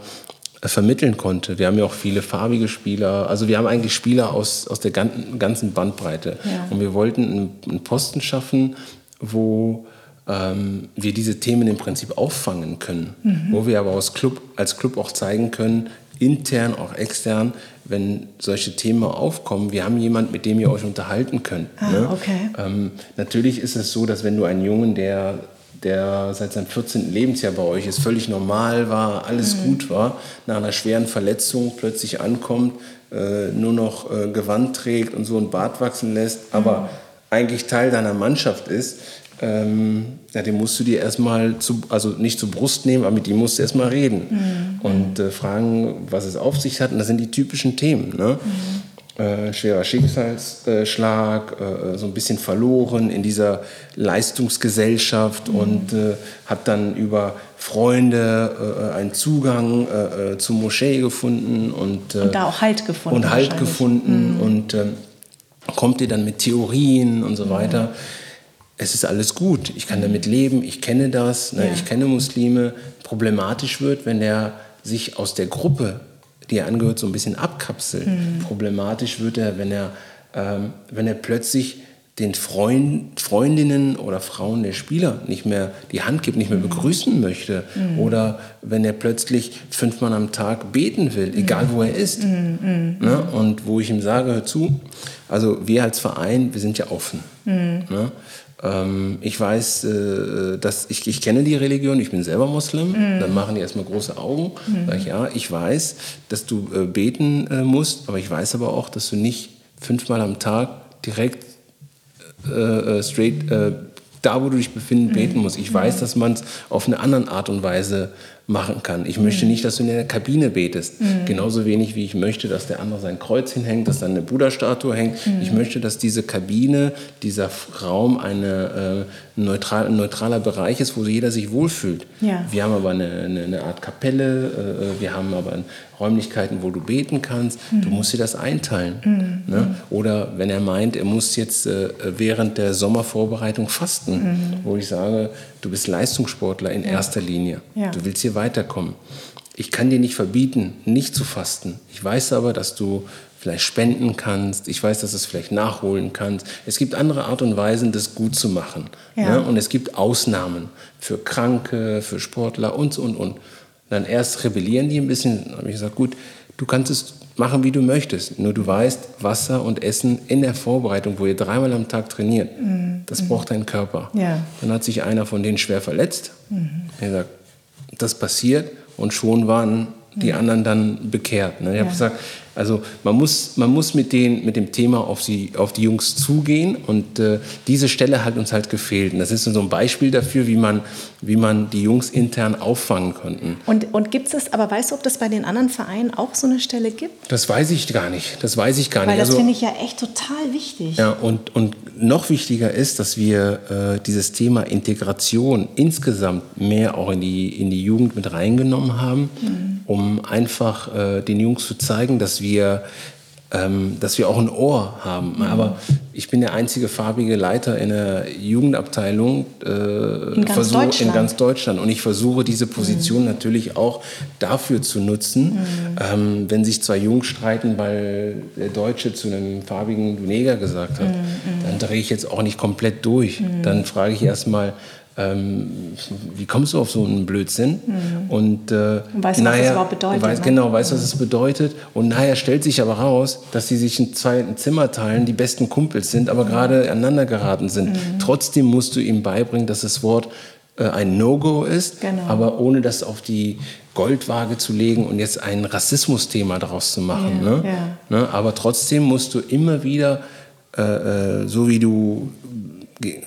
vermitteln konnte. Wir haben ja auch viele farbige Spieler. Also wir haben eigentlich Spieler aus, aus der ganzen Bandbreite. Ja. Und wir wollten einen Posten schaffen, wo ähm, wir diese Themen im Prinzip auffangen können, mhm. wo wir aber als Club, als Club auch zeigen können, intern, auch extern, wenn solche Themen aufkommen, wir haben jemanden, mit dem ihr euch unterhalten könnt. Ah, ne? okay. ähm, natürlich ist es so, dass wenn du einen Jungen, der, der seit seinem 14. Lebensjahr bei euch ist, völlig normal war, alles mhm. gut war, nach einer schweren Verletzung plötzlich ankommt, äh, nur noch äh, Gewand trägt und so ein Bart wachsen lässt, aber mhm. eigentlich Teil deiner Mannschaft ist, ähm, ja, den musst du dir erstmal, zu, also nicht zur Brust nehmen, aber mit ihm musst du erstmal reden mhm. und äh, fragen, was es auf sich hat. Und das sind die typischen Themen. Ne? Mhm. Äh, schwerer Schicksalsschlag, äh, so ein bisschen verloren in dieser Leistungsgesellschaft mhm. und äh, hat dann über Freunde äh, einen Zugang äh, zur Moschee gefunden und, und da auch Halt gefunden. Und Halt gefunden mhm. und ähm, kommt ihr dann mit Theorien und so mhm. Es ist alles gut, ich kann damit leben, ich kenne das, ne, ja. ich kenne Muslime. Problematisch wird, wenn er sich aus der Gruppe, die er angehört, so ein bisschen abkapselt. Mhm. Problematisch wird er, wenn er, ähm, wenn er plötzlich den Freund, Freundinnen oder Frauen der Spieler nicht mehr die Hand gibt, nicht mehr mhm. begrüßen möchte. Mhm. Oder wenn er plötzlich fünfmal am Tag beten will, egal wo er ist. Mhm. mhm. Ne? Und wo ich ihm sage, hör zu, also wir als Verein, wir sind ja offen. Mhm. Ne? Ähm, ich weiß, äh, dass ich, ich kenne die Religion, ich bin selber Muslim. Mhm. Dann machen die erstmal große Augen. Mhm. Sag ich, ja, ich weiß, dass du äh, beten äh, musst, aber ich weiß aber auch, dass du nicht fünfmal am Tag direkt äh, äh, straight äh, da, wo du dich befindest, beten musst. Ich weiß, dass man es auf eine andere Art und Weise machen kann. Ich möchte nicht, dass du in der Kabine betest. Mhm. Genauso wenig wie ich möchte, dass der andere sein Kreuz hinhängt, dass da eine Buddha-Statue hängt. Mhm. Ich möchte, dass diese Kabine, dieser Raum eine, äh, neutral, ein neutraler Bereich ist, wo jeder sich wohlfühlt. Ja. Wir haben aber eine, eine, eine Art Kapelle, äh, wir haben aber Räumlichkeiten, wo du beten kannst. Mhm. Du musst dir das einteilen. Mhm. Ne? Oder wenn er meint, er muss jetzt äh, während der Sommervorbereitung fasten, mhm. wo ich sage, du bist Leistungssportler in ja. erster Linie. Ja. Du willst hier weiterkommen. Ich kann dir nicht verbieten, nicht zu fasten. Ich weiß aber, dass du vielleicht spenden kannst. Ich weiß, dass du es vielleicht nachholen kannst. Es gibt andere Art und Weisen, das gut zu machen. Ja. Ne? Und es gibt Ausnahmen für Kranke, für Sportler und so und und. Dann erst rebellieren die ein bisschen. Dann habe ich gesagt, gut, du kannst es machen, wie du möchtest. Nur du weißt, Wasser und Essen in der Vorbereitung, wo ihr dreimal am Tag trainiert, mhm. das braucht dein Körper. Ja. Dann hat sich einer von denen schwer verletzt. Mhm. Er sagt, das passiert und schon waren die mhm. anderen dann bekehrt. Ne? Ich ja. habe gesagt, also man muss, man muss mit, den, mit dem Thema auf die, auf die Jungs zugehen und äh, diese Stelle hat uns halt gefehlt. Und das ist so ein Beispiel dafür, wie man, wie man die Jungs intern auffangen konnten. Und, und gibt es, aber weißt du, ob das bei den anderen Vereinen auch so eine Stelle gibt? Das weiß ich gar nicht. Das weiß ich gar Weil nicht. Weil das also, finde ich ja echt total wichtig. Ja, und, und noch wichtiger ist, dass wir äh, dieses Thema Integration insgesamt mehr auch in die, in die Jugend mit reingenommen haben, mhm. um einfach äh, den Jungs zu zeigen, dass wir wir, ähm, dass wir auch ein Ohr haben. Mhm. Aber ich bin der einzige farbige Leiter in der Jugendabteilung äh, in, ganz versuch, in, ganz Deutschland. Und ich versuche diese Position mhm. natürlich auch dafür zu nutzen, mhm. ähm, wenn sich zwei Jungs streiten, weil der Deutsche zu einem farbigen Neger gesagt hat, mhm. mhm. dann drehe ich jetzt auch nicht komplett durch. Mhm. Dann frage ich erstmal, ähm, wie kommst du auf so einen Blödsinn? Mhm. Und, äh, und weißt du, was das überhaupt bedeutet? Weiß, ne? Genau, weißt du, was es bedeutet. Und nachher stellt sich aber raus, dass sie sich in zwei Zimmer teilen, die besten Kumpels sind, aber mhm. gerade aneinander geraten sind. Mhm. Trotzdem musst du ihm beibringen, dass das Wort äh, ein No-Go ist, genau. aber ohne das auf die Goldwaage zu legen und jetzt ein Rassismusthema daraus zu machen. Ja, ne? Ja. Ne? Aber trotzdem musst du immer wieder, äh, äh so wie du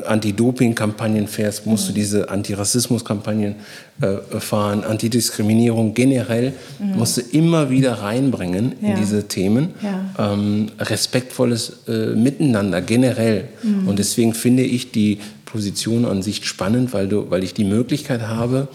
Anti-Doping-Kampagnen fährst, musst du diese Antirassismus-Kampagnen äh, fahren, Antidiskriminierung generell, mhm. musst du immer wieder reinbringen ja. in diese Themen. Ja. Ähm, respektvolles äh, Miteinander generell. Mhm. Und deswegen finde ich die Position an sich spannend, weil, du, weil ich die Möglichkeit habe,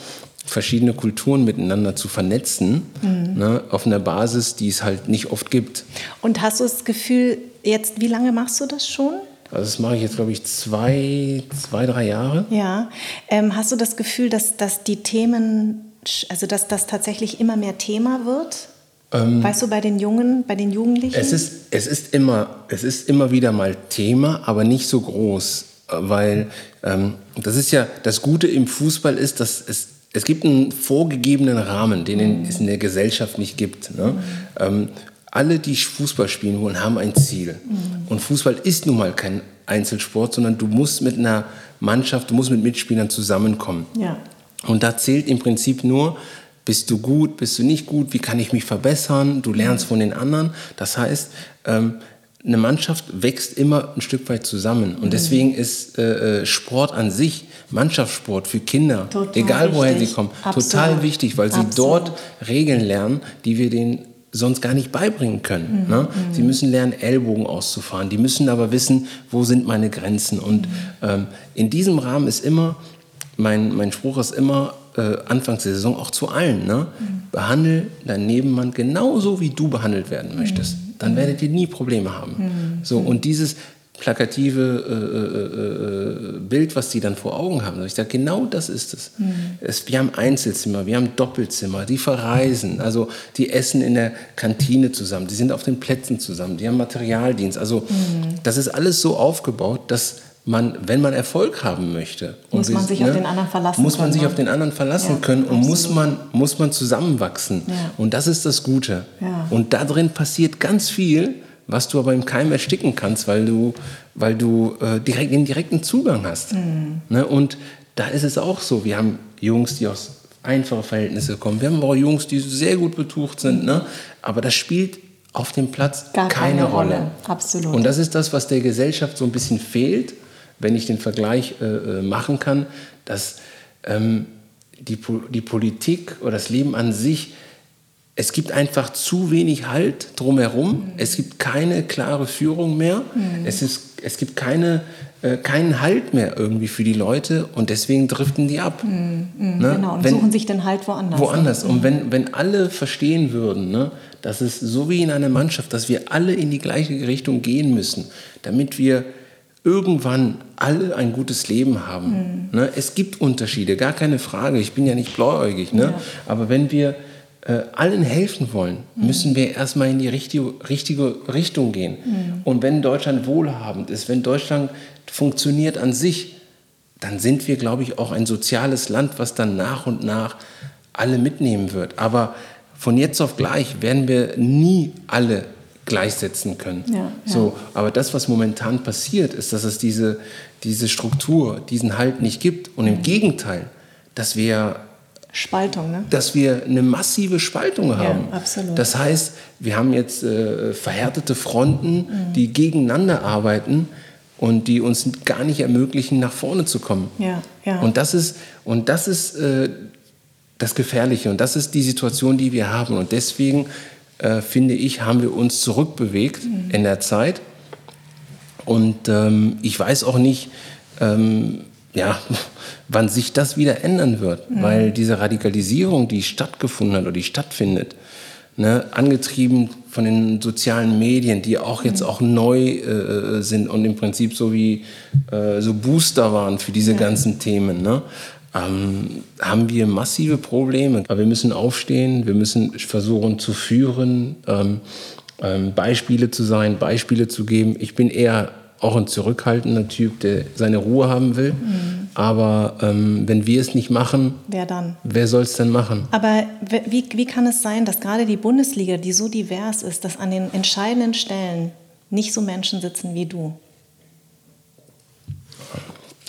verschiedene Kulturen miteinander zu vernetzen, mhm. ne, auf einer Basis, die es halt nicht oft gibt. Und hast du das Gefühl, jetzt, wie lange machst du das schon? Also das mache ich jetzt, glaube ich, zwei, zwei drei Jahre. Ja. Ähm, hast du das Gefühl, dass, dass die Themen, also dass das tatsächlich immer mehr Thema wird? Ähm, weißt du, bei den Jungen, bei den Jugendlichen? Es ist, es, ist immer, es ist immer wieder mal Thema, aber nicht so groß. Weil ähm, das ist ja, das Gute im Fußball ist, dass es, es gibt einen vorgegebenen Rahmen, den mhm. es in der Gesellschaft nicht gibt. Ne? Alle, die Fußball spielen wollen, haben ein Ziel. Mhm. Und Fußball ist nun mal kein Einzelsport, sondern du musst mit einer Mannschaft, du musst mit Mitspielern zusammenkommen. Ja. Und da zählt im Prinzip nur, bist du gut, bist du nicht gut, wie kann ich mich verbessern, du lernst mhm. von den anderen. Das heißt, ähm, eine Mannschaft wächst immer ein Stück weit zusammen. Und mhm. deswegen ist äh, äh, Sport an sich, Mannschaftssport für Kinder, total egal woher wichtig. sie kommen, Absolut. total wichtig, weil Absolut. sie dort Regeln lernen, die wir den sonst gar nicht beibringen können. Mhm. Ne? Sie müssen lernen, Ellbogen auszufahren. Die müssen aber wissen, wo sind meine Grenzen. Und ähm, in diesem Rahmen ist immer, mein, mein Spruch ist immer, äh, Anfangs der Saison auch zu allen. Ne? Mhm. Behandle deinen Nebenmann genauso, wie du behandelt werden möchtest. Mhm. Dann werdet ihr nie Probleme haben. Mhm. So, und dieses, plakative äh, äh, äh, Bild, was die dann vor Augen haben. Ich sage, genau das ist es. Mhm. es. Wir haben Einzelzimmer, wir haben Doppelzimmer, die verreisen, also die essen in der Kantine zusammen, die sind auf den Plätzen zusammen, die haben Materialdienst. Also mhm. das ist alles so aufgebaut, dass man, wenn man Erfolg haben möchte, muss man sich ne, auf den anderen verlassen muss man können, sich ne? auf den anderen verlassen ja, können und muss man, muss man zusammenwachsen. Ja. Und das ist das Gute. Ja. Und da drin passiert ganz viel, was du aber im Keim ersticken kannst, weil du, weil du äh, direkt, den direkten Zugang hast. Mhm. Ne? Und da ist es auch so, wir haben Jungs, die aus einfachen Verhältnissen kommen, wir haben auch Jungs, die sehr gut betucht sind, ne? aber das spielt auf dem Platz Gar keine, keine Rolle. Rolle. Absolut. Und das ist das, was der Gesellschaft so ein bisschen fehlt, wenn ich den Vergleich äh, äh machen kann, dass ähm, die, die Politik oder das Leben an sich es gibt einfach zu wenig Halt drumherum. Mhm. Es gibt keine klare Führung mehr. Mhm. Es, ist, es gibt keine, äh, keinen Halt mehr irgendwie für die Leute und deswegen driften die ab. Mhm. mhm. Ne? Genau, und wenn, suchen sich den Halt woanders. Woanders. Und mhm. wenn, wenn alle verstehen würden, ne, dass es so wie in einer Mannschaft, dass wir alle in die gleiche Richtung gehen müssen, damit wir irgendwann alle ein gutes Leben haben. Mhm. Ne? Es gibt Unterschiede, gar keine Frage. Ich bin ja nicht blauäugig. Ne? Ja. Aber wenn wir äh, allen helfen wollen, mhm. müssen wir erstmal in die richtige, richtige Richtung gehen. Mhm. Und wenn Deutschland wohlhabend ist, wenn Deutschland funktioniert an sich, dann sind wir, glaube ich, auch ein soziales Land, was dann nach und nach alle mitnehmen wird. Aber von jetzt auf gleich werden wir nie alle gleichsetzen können. Ja, ja. So, aber das, was momentan passiert, ist, dass es diese, diese Struktur, diesen Halt nicht gibt. Und im mhm. Gegenteil, dass wir Spaltung, ne? Dass wir eine massive Spaltung haben. Ja, absolut. Das heißt, wir haben jetzt äh, verhärtete Fronten, mhm. die gegeneinander arbeiten und die uns gar nicht ermöglichen, nach vorne zu kommen. Ja, ja. Und das ist, und das, ist äh, das Gefährliche und das ist die Situation, die wir haben. Und deswegen äh, finde ich, haben wir uns zurückbewegt mhm. in der Zeit. Und ähm, ich weiß auch nicht, ähm, ja, wann sich das wieder ändern wird, mhm. weil diese Radikalisierung, die stattgefunden hat oder die stattfindet, ne, angetrieben von den sozialen Medien, die auch jetzt mhm. auch neu äh, sind und im Prinzip so wie äh, so Booster waren für diese ja. ganzen Themen, ne, ähm, haben wir massive Probleme. Aber wir müssen aufstehen, wir müssen versuchen zu führen, ähm, ähm, Beispiele zu sein, Beispiele zu geben. Ich bin eher auch ein zurückhaltender Typ, der seine Ruhe haben will. Mhm. Aber ähm, wenn wir es nicht machen, wer dann? Wer soll es denn machen? Aber wie, wie kann es sein, dass gerade die Bundesliga, die so divers ist, dass an den entscheidenden Stellen nicht so Menschen sitzen wie du?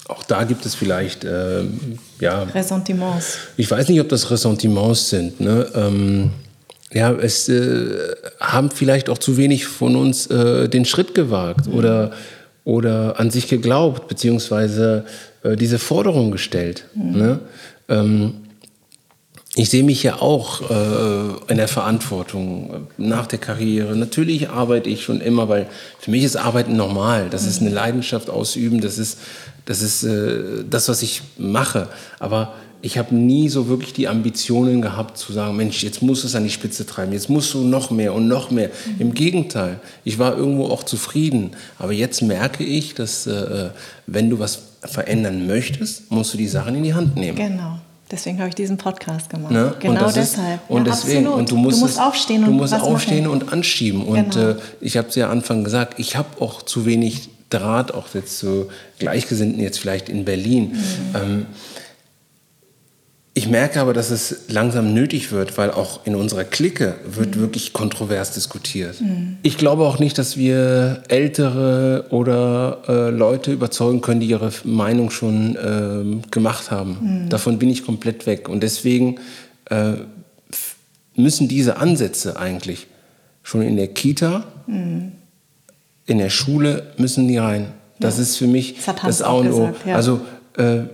Auch da gibt es vielleicht äh, ja, Ressentiments. Ich weiß nicht, ob das Ressentiments sind. Ne? Ähm, ja, es äh, haben vielleicht auch zu wenig von uns äh, den Schritt gewagt mhm. oder oder an sich geglaubt, beziehungsweise äh, diese Forderung gestellt. Mhm. Ne? Ähm, ich sehe mich ja auch äh, in der Verantwortung äh, nach der Karriere. Natürlich arbeite ich schon immer, weil für mich ist Arbeiten normal. Das mhm. ist eine Leidenschaft ausüben, das ist das, ist, äh, das was ich mache. Aber ich habe nie so wirklich die Ambitionen gehabt zu sagen, Mensch, jetzt musst du es an die Spitze treiben, jetzt musst du noch mehr und noch mehr. Mhm. Im Gegenteil, ich war irgendwo auch zufrieden. Aber jetzt merke ich, dass äh, wenn du was verändern möchtest, musst du die Sachen in die Hand nehmen. Genau. Deswegen habe ich diesen Podcast gemacht. Ne? Genau deshalb. Ist, und ja, deswegen, und du musst, du musst aufstehen und du musst aufstehen und anschieben. Und genau. äh, ich habe es ja am Anfang gesagt, ich habe auch zu wenig Draht, auch jetzt zu Gleichgesinnten jetzt vielleicht in Berlin. Mhm. Ähm, ich merke aber, dass es langsam nötig wird, weil auch in unserer Clique wird mhm. wirklich kontrovers diskutiert. Mhm. Ich glaube auch nicht, dass wir ältere oder äh, Leute überzeugen können, die ihre Meinung schon äh, gemacht haben. Mhm. Davon bin ich komplett weg. Und deswegen äh, müssen diese Ansätze eigentlich schon in der Kita, mhm. in der Schule müssen die rein. Das ja. ist für mich das, das A und O. Ja. Also äh,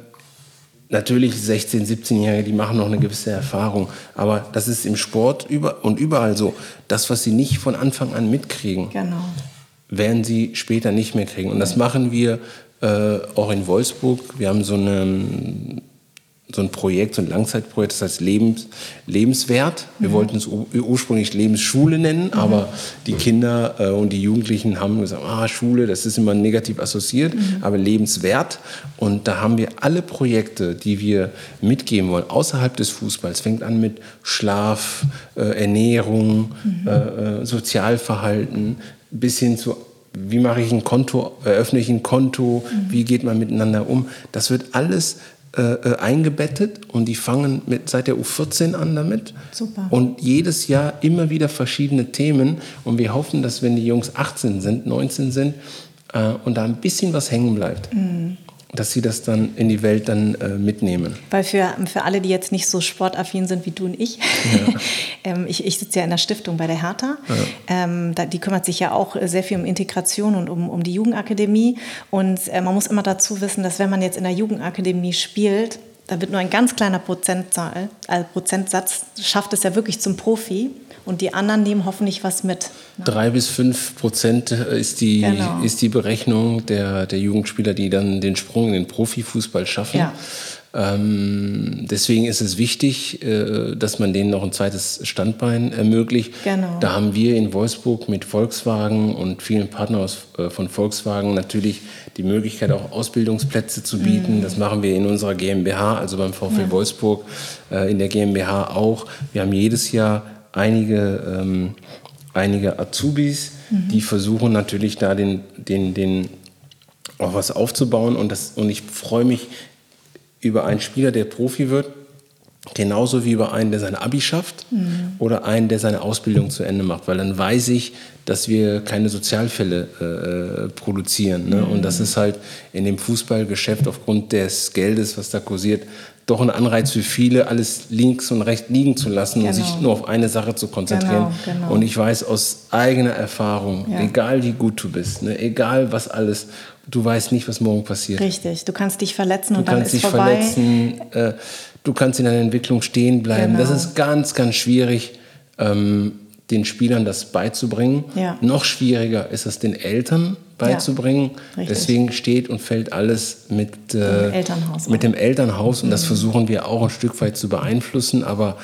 Natürlich 16-, 17-Jährige, die machen noch eine gewisse Erfahrung, aber das ist im Sport über und überall so. Das, was sie nicht von Anfang an mitkriegen, genau. werden sie später nicht mehr kriegen. Und das machen wir äh, auch in Wolfsburg. Wir haben so eine so ein Projekt, so ein Langzeitprojekt, das heißt Lebens, Lebenswert. Wir mhm. wollten es ursprünglich Lebensschule nennen, mhm. aber die Kinder äh, und die Jugendlichen haben gesagt, ah, Schule, das ist immer negativ assoziiert, mhm. aber Lebenswert. Und da haben wir alle Projekte, die wir mitgeben wollen, außerhalb des Fußballs. Fängt an mit Schlaf, äh, Ernährung, mhm. äh, äh, Sozialverhalten, bis hin zu wie mache ich ein Konto, eröffne ich ein Konto, mhm. wie geht man miteinander um. Das wird alles äh, äh, eingebettet und die fangen mit, seit der U14 an damit. Super. Und jedes Jahr immer wieder verschiedene Themen. Und wir hoffen, dass wenn die Jungs 18 sind, 19 sind äh, und da ein bisschen was hängen bleibt, mhm dass sie das dann in die Welt dann äh, mitnehmen. Weil für, für alle, die jetzt nicht so sportaffin sind wie du und ich, ja. ähm, ich, ich sitze ja in der Stiftung bei der Hertha, ja. ähm, da, die kümmert sich ja auch sehr viel um Integration und um, um die Jugendakademie. Und äh, man muss immer dazu wissen, dass wenn man jetzt in der Jugendakademie spielt, da wird nur ein ganz kleiner Prozentzahl, also Prozentsatz schafft es ja wirklich zum Profi. Und die anderen nehmen hoffentlich was mit. Ne? Drei bis fünf Prozent ist die, genau. ist die Berechnung der, der Jugendspieler, die dann den Sprung in den Profifußball schaffen. Ja. Ähm, deswegen ist es wichtig, äh, dass man denen noch ein zweites Standbein ermöglicht. Genau. Da haben wir in Wolfsburg mit Volkswagen und vielen Partnern aus, äh, von Volkswagen natürlich die Möglichkeit, auch Ausbildungsplätze zu bieten. Mhm. Das machen wir in unserer GmbH, also beim VfL ja. Wolfsburg, äh, in der GmbH auch. Wir haben jedes Jahr einige, ähm, einige Azubis, mhm. die versuchen natürlich da den, den, den auch was aufzubauen. Und, das, und ich freue mich über einen Spieler, der Profi wird, genauso wie über einen, der seine Abi schafft mhm. oder einen, der seine Ausbildung zu Ende macht. Weil dann weiß ich, dass wir keine Sozialfälle äh, produzieren. Ne? Mhm. Und das ist halt in dem Fußballgeschäft aufgrund des Geldes, was da kursiert, doch ein Anreiz für viele, alles links und rechts liegen zu lassen genau. und sich nur auf eine Sache zu konzentrieren. Genau, genau. Und ich weiß aus eigener Erfahrung, ja. egal wie gut du bist, ne, egal was alles, du weißt nicht, was morgen passiert. Richtig, du kannst dich verletzen du und dann ist vorbei. Du kannst dich verletzen, äh, du kannst in deiner Entwicklung stehen bleiben. Das genau. ist ganz, ganz schwierig. Ähm, den Spielern das beizubringen. Ja. Noch schwieriger ist es den Eltern beizubringen. Ja, Deswegen steht und fällt alles mit, äh, Elternhaus mit dem Elternhaus und mhm. das versuchen wir auch ein Stück weit zu beeinflussen. Aber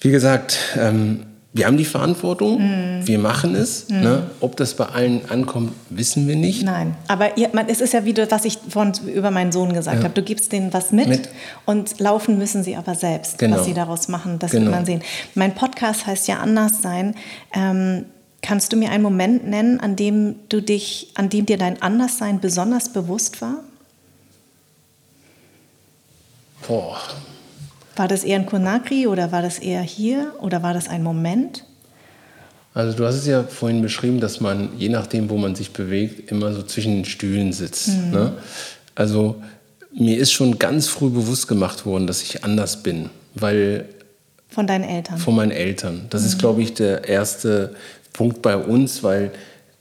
wie gesagt, ähm, wir haben die Verantwortung, mm. wir machen es. Mm. Ne? Ob das bei allen ankommt, wissen wir nicht. Nein, aber ihr, man, es ist ja wieder, was ich vorhin über meinen Sohn gesagt ja. habe. Du gibst denen was mit, mit, und laufen müssen sie aber selbst. Genau. Was sie daraus machen, das genau. wird man sehen. Mein Podcast heißt ja Anders sein. Ähm, kannst du mir einen Moment nennen, an dem du dich, an dem dir dein Anderssein besonders bewusst war? Boah, war das eher in Conakry oder war das eher hier oder war das ein Moment? Also du hast es ja vorhin beschrieben, dass man, je nachdem, wo man sich bewegt, immer so zwischen den Stühlen sitzt. Mhm. Ne? Also mir ist schon ganz früh bewusst gemacht worden, dass ich anders bin, weil... Von deinen Eltern? Von meinen Eltern. Das mhm. ist, glaube ich, der erste Punkt bei uns, weil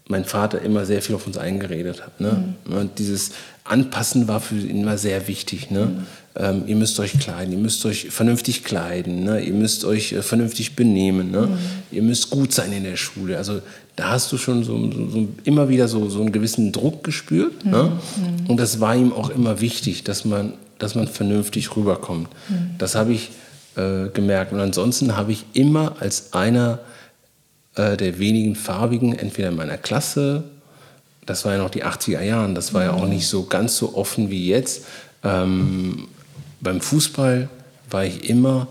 mein Vater immer sehr viel auf uns eingeredet hat. Ne? Mhm. Und dieses Anpassen war für ihn immer sehr wichtig. Ne? Mhm. Ähm, ihr müsst euch kleiden, ihr müsst euch vernünftig kleiden, ne? ihr müsst euch äh, vernünftig benehmen, ne? Mhm. ihr müsst gut sein in der Schule. Also da hast du schon so, so, so immer wieder so, so einen gewissen Druck gespürt. Ne? Mhm. Und das war ihm auch immer wichtig, dass man, dass man vernünftig rüberkommt. Mhm. Das habe ich äh, gemerkt. Und ansonsten habe ich immer als einer äh, der wenigen Farbigen, entweder in meiner Klasse, das war ja noch die 80er Jahre, das war ja auch nicht so ganz so offen wie jetzt. Ähm, beim Fußball war ich immer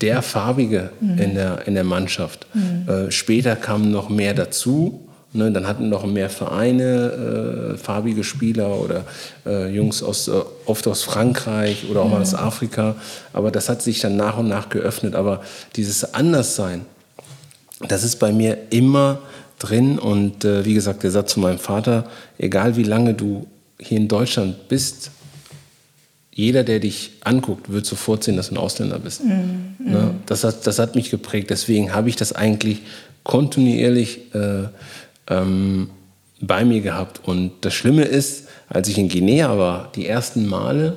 der Farbige mhm. in, der, in der Mannschaft. Mhm. Äh, später kamen noch mehr dazu. Ne, dann hatten noch mehr Vereine äh, farbige Spieler oder äh, Jungs aus, äh, oft aus Frankreich oder auch mhm. mal aus Afrika. Aber das hat sich dann nach und nach geöffnet. Aber dieses Anderssein, das ist bei mir immer drin. Und äh, wie gesagt, der Satz zu meinem Vater, egal wie lange du hier in Deutschland bist, jeder, der dich anguckt, wird sofort sehen, dass du ein Ausländer bist. Mhm. Ne? Das, hat, das hat mich geprägt. Deswegen habe ich das eigentlich kontinuierlich äh, ähm, bei mir gehabt. Und das Schlimme ist, als ich in Guinea war, die ersten Male,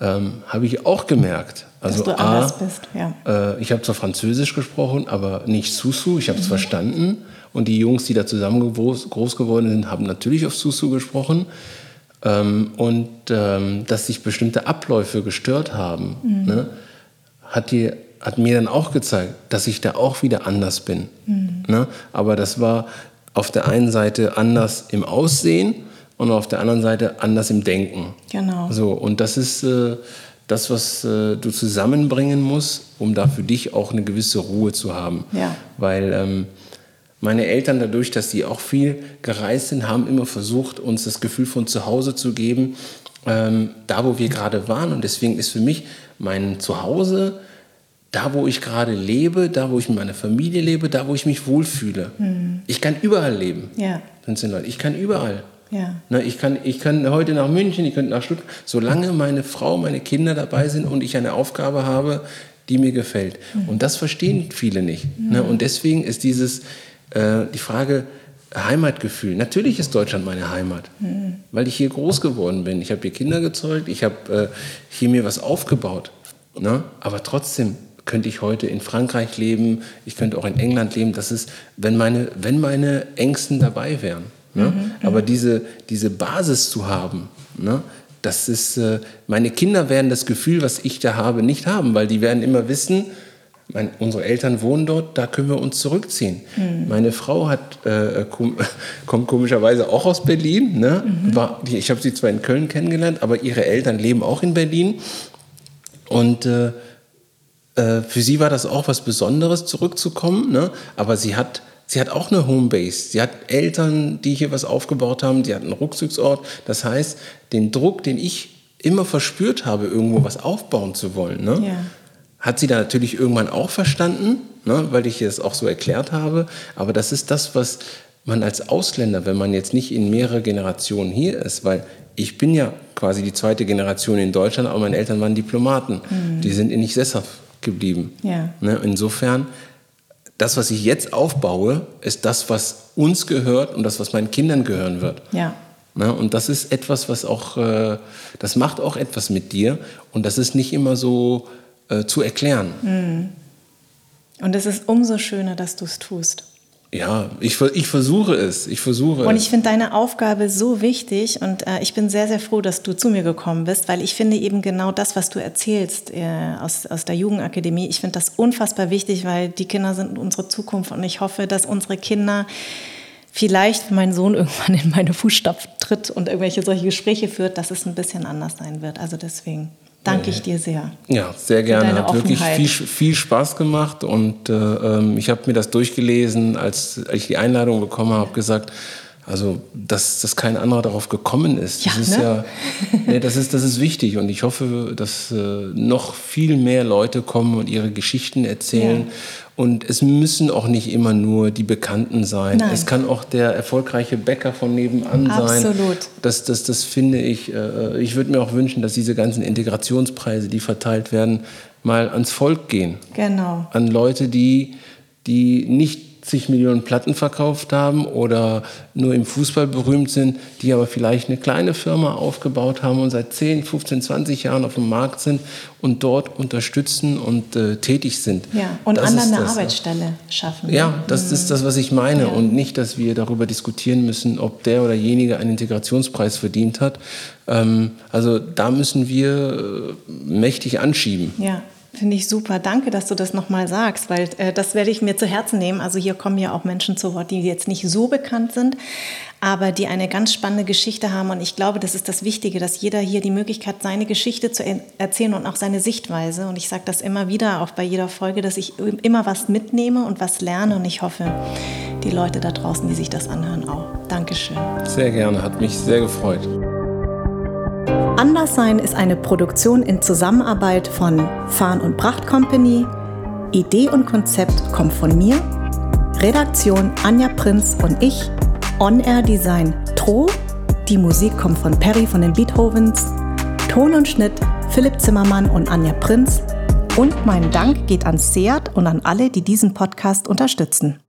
ähm, habe ich auch gemerkt, also Dass du A, anders bist, ja. Äh, ich habe zwar Französisch gesprochen, aber nicht Susu. Ich habe es mhm. verstanden. Und die Jungs, die da zusammen groß, groß, geworden sind, haben natürlich auf Susu gesprochen. Ähm, und ähm, dass sich bestimmte Abläufe gestört haben, mhm. ne, hat, die, hat mir dann auch gezeigt, dass ich da auch wieder anders bin. Mhm. Ne? Aber das war auf der einen Seite anders im Aussehen und auf der anderen Seite anders im Denken. Genau. So, und das ist äh, das, was äh, du zusammenbringen musst, um da für dich auch eine gewisse Ruhe zu haben. Ja. Weil ähm, meine Eltern, dadurch, dass sie auch viel gereist sind, haben immer versucht, uns das Gefühl von zu Hause zu geben, ähm, da wo wir gerade waren. Und deswegen ist für mich mein Zuhause da, wo ich gerade lebe, da, wo ich mit meiner Familie lebe, da, wo ich mich wohlfühle. Mhm. Ich kann überall leben. Ja. Ich kann überall. Ja. Ne, ich, kann, ich kann heute nach München, ich könnte nach Stuttgart, solange meine Frau, meine Kinder dabei sind und ich eine Aufgabe habe, die mir gefällt. Mhm. Und das verstehen viele nicht. Mhm. Ne? Und deswegen ist dieses, äh, die Frage, Heimatgefühl. Natürlich ist Deutschland meine Heimat, mhm. weil ich hier groß geworden bin. Ich habe hier Kinder gezeugt, ich habe äh, hier mir was aufgebaut. Ne? Aber trotzdem könnte ich heute in Frankreich leben, ich könnte auch in England leben. Das ist, wenn meine, wenn meine Ängsten dabei wären. Ne? Mhm, mhm, Aber diese, diese Basis zu haben, ne? das ist, äh, meine Kinder werden das Gefühl, was ich da habe, nicht haben, weil die werden immer wissen, mein, unsere Eltern wohnen dort, da können wir uns zurückziehen. Mhm. Meine Frau hat, äh, kom kommt komischerweise auch aus Berlin. Ne? Mhm. War, ich habe sie zwar in Köln kennengelernt, aber ihre Eltern leben auch in Berlin. Und äh, äh, für sie war das auch was Besonderes, zurückzukommen. Ne? Aber sie hat Sie hat auch eine Homebase. Sie hat Eltern, die hier was aufgebaut haben. Sie hat einen Rückzugsort. Das heißt, den Druck, den ich immer verspürt habe, irgendwo was aufbauen zu wollen, ne, ja. hat sie da natürlich irgendwann auch verstanden, ne, weil ich es auch so erklärt habe. Aber das ist das, was man als Ausländer, wenn man jetzt nicht in mehrere Generationen hier ist, weil ich bin ja quasi die zweite Generation in Deutschland, aber meine Eltern waren Diplomaten. Mhm. Die sind nicht sesshaft geblieben. Ja. Ne? Insofern, das, was ich jetzt aufbaue, ist das, was uns gehört und das, was meinen Kindern gehören wird. Ja. Ne? Und das ist etwas, was auch, äh, das macht auch etwas mit dir und das ist nicht immer so äh, zu erklären. Mhm. Und es ist umso schöner, dass du es tust. Ja, ich, ich versuche es. Ich versuche Und ich finde deine Aufgabe so wichtig und äh, ich bin sehr, sehr froh, dass du zu mir gekommen bist, weil ich finde eben genau das, was du erzählst äh, aus, aus der Jugendakademie, ich finde das unfassbar wichtig, weil die Kinder sind unsere Zukunft und ich hoffe, dass unsere Kinder vielleicht, wenn mein Sohn irgendwann in meine Fußstapfen tritt und irgendwelche solche Gespräche führt, dass es ein bisschen anders sein wird. Also deswegen danke ich dir sehr. Ja, sehr gerne. Hat wirklich viel, viel Spaß gemacht und äh, ähm, ich habe mir das durchgelesen, als ich die Einladung bekommen habe, gesagt, also, dass, dass kein anderer darauf gekommen ist. Ja, das ist ne? ja, nee, das ist, das ist wichtig und ich hoffe, dass äh, noch viel mehr Leute kommen und ihre Geschichten erzählen. Ja. Und es müssen auch nicht immer nur die Bekannten sein. Nein. Es kann auch der erfolgreiche Bäcker von nebenan Absolut. sein. Absolut. Das, das, das finde ich. Äh, ich würde mir auch wünschen, dass diese ganzen Integrationspreise, die verteilt werden, mal ans Volk gehen. Genau. An Leute, die, die nicht zig Millionen Platten verkauft haben oder nur im Fußball berühmt sind, die aber vielleicht eine kleine Firma aufgebaut haben und seit 10, 15, 20 Jahren auf dem Markt sind und dort unterstützen und äh, tätig sind. Ja, und das anderen eine das, Arbeitsstelle schaffen. Ja, das mhm. ist das, was ich meine. Ja. Und nicht, dass wir darüber diskutieren müssen, ob der oder jenige einen Integrationspreis verdient hat. Ähm, also da müssen wir äh, mächtig anschieben. Ja. Finde ich super. Danke, dass du das nochmal sagst, weil äh, das werde ich mir zu Herzen nehmen. Also hier kommen ja auch Menschen zu Wort, die jetzt nicht so bekannt sind, aber die eine ganz spannende Geschichte haben. Und ich glaube, das ist das Wichtige, dass jeder hier die Möglichkeit, seine Geschichte zu erzählen und auch seine Sichtweise. Und ich sage das immer wieder, auch bei jeder Folge, dass ich immer was mitnehme und was lerne. Und ich hoffe, die Leute da draußen, die sich das anhören, auch. Dankeschön. Sehr gerne, hat mich sehr gefreut. Anderssein ist eine Produktion in Zusammenarbeit von Farn und Pracht Company. Idee und Konzept kommt von mir. Redaktion Anja Prinz und ich. On-Air Design Tro. Die Musik kommt von Perry von den Beethovens. Ton und Schnitt Philipp Zimmermann und Anja Prinz. Und mein Dank geht an Seat und an alle, die diesen Podcast unterstützen.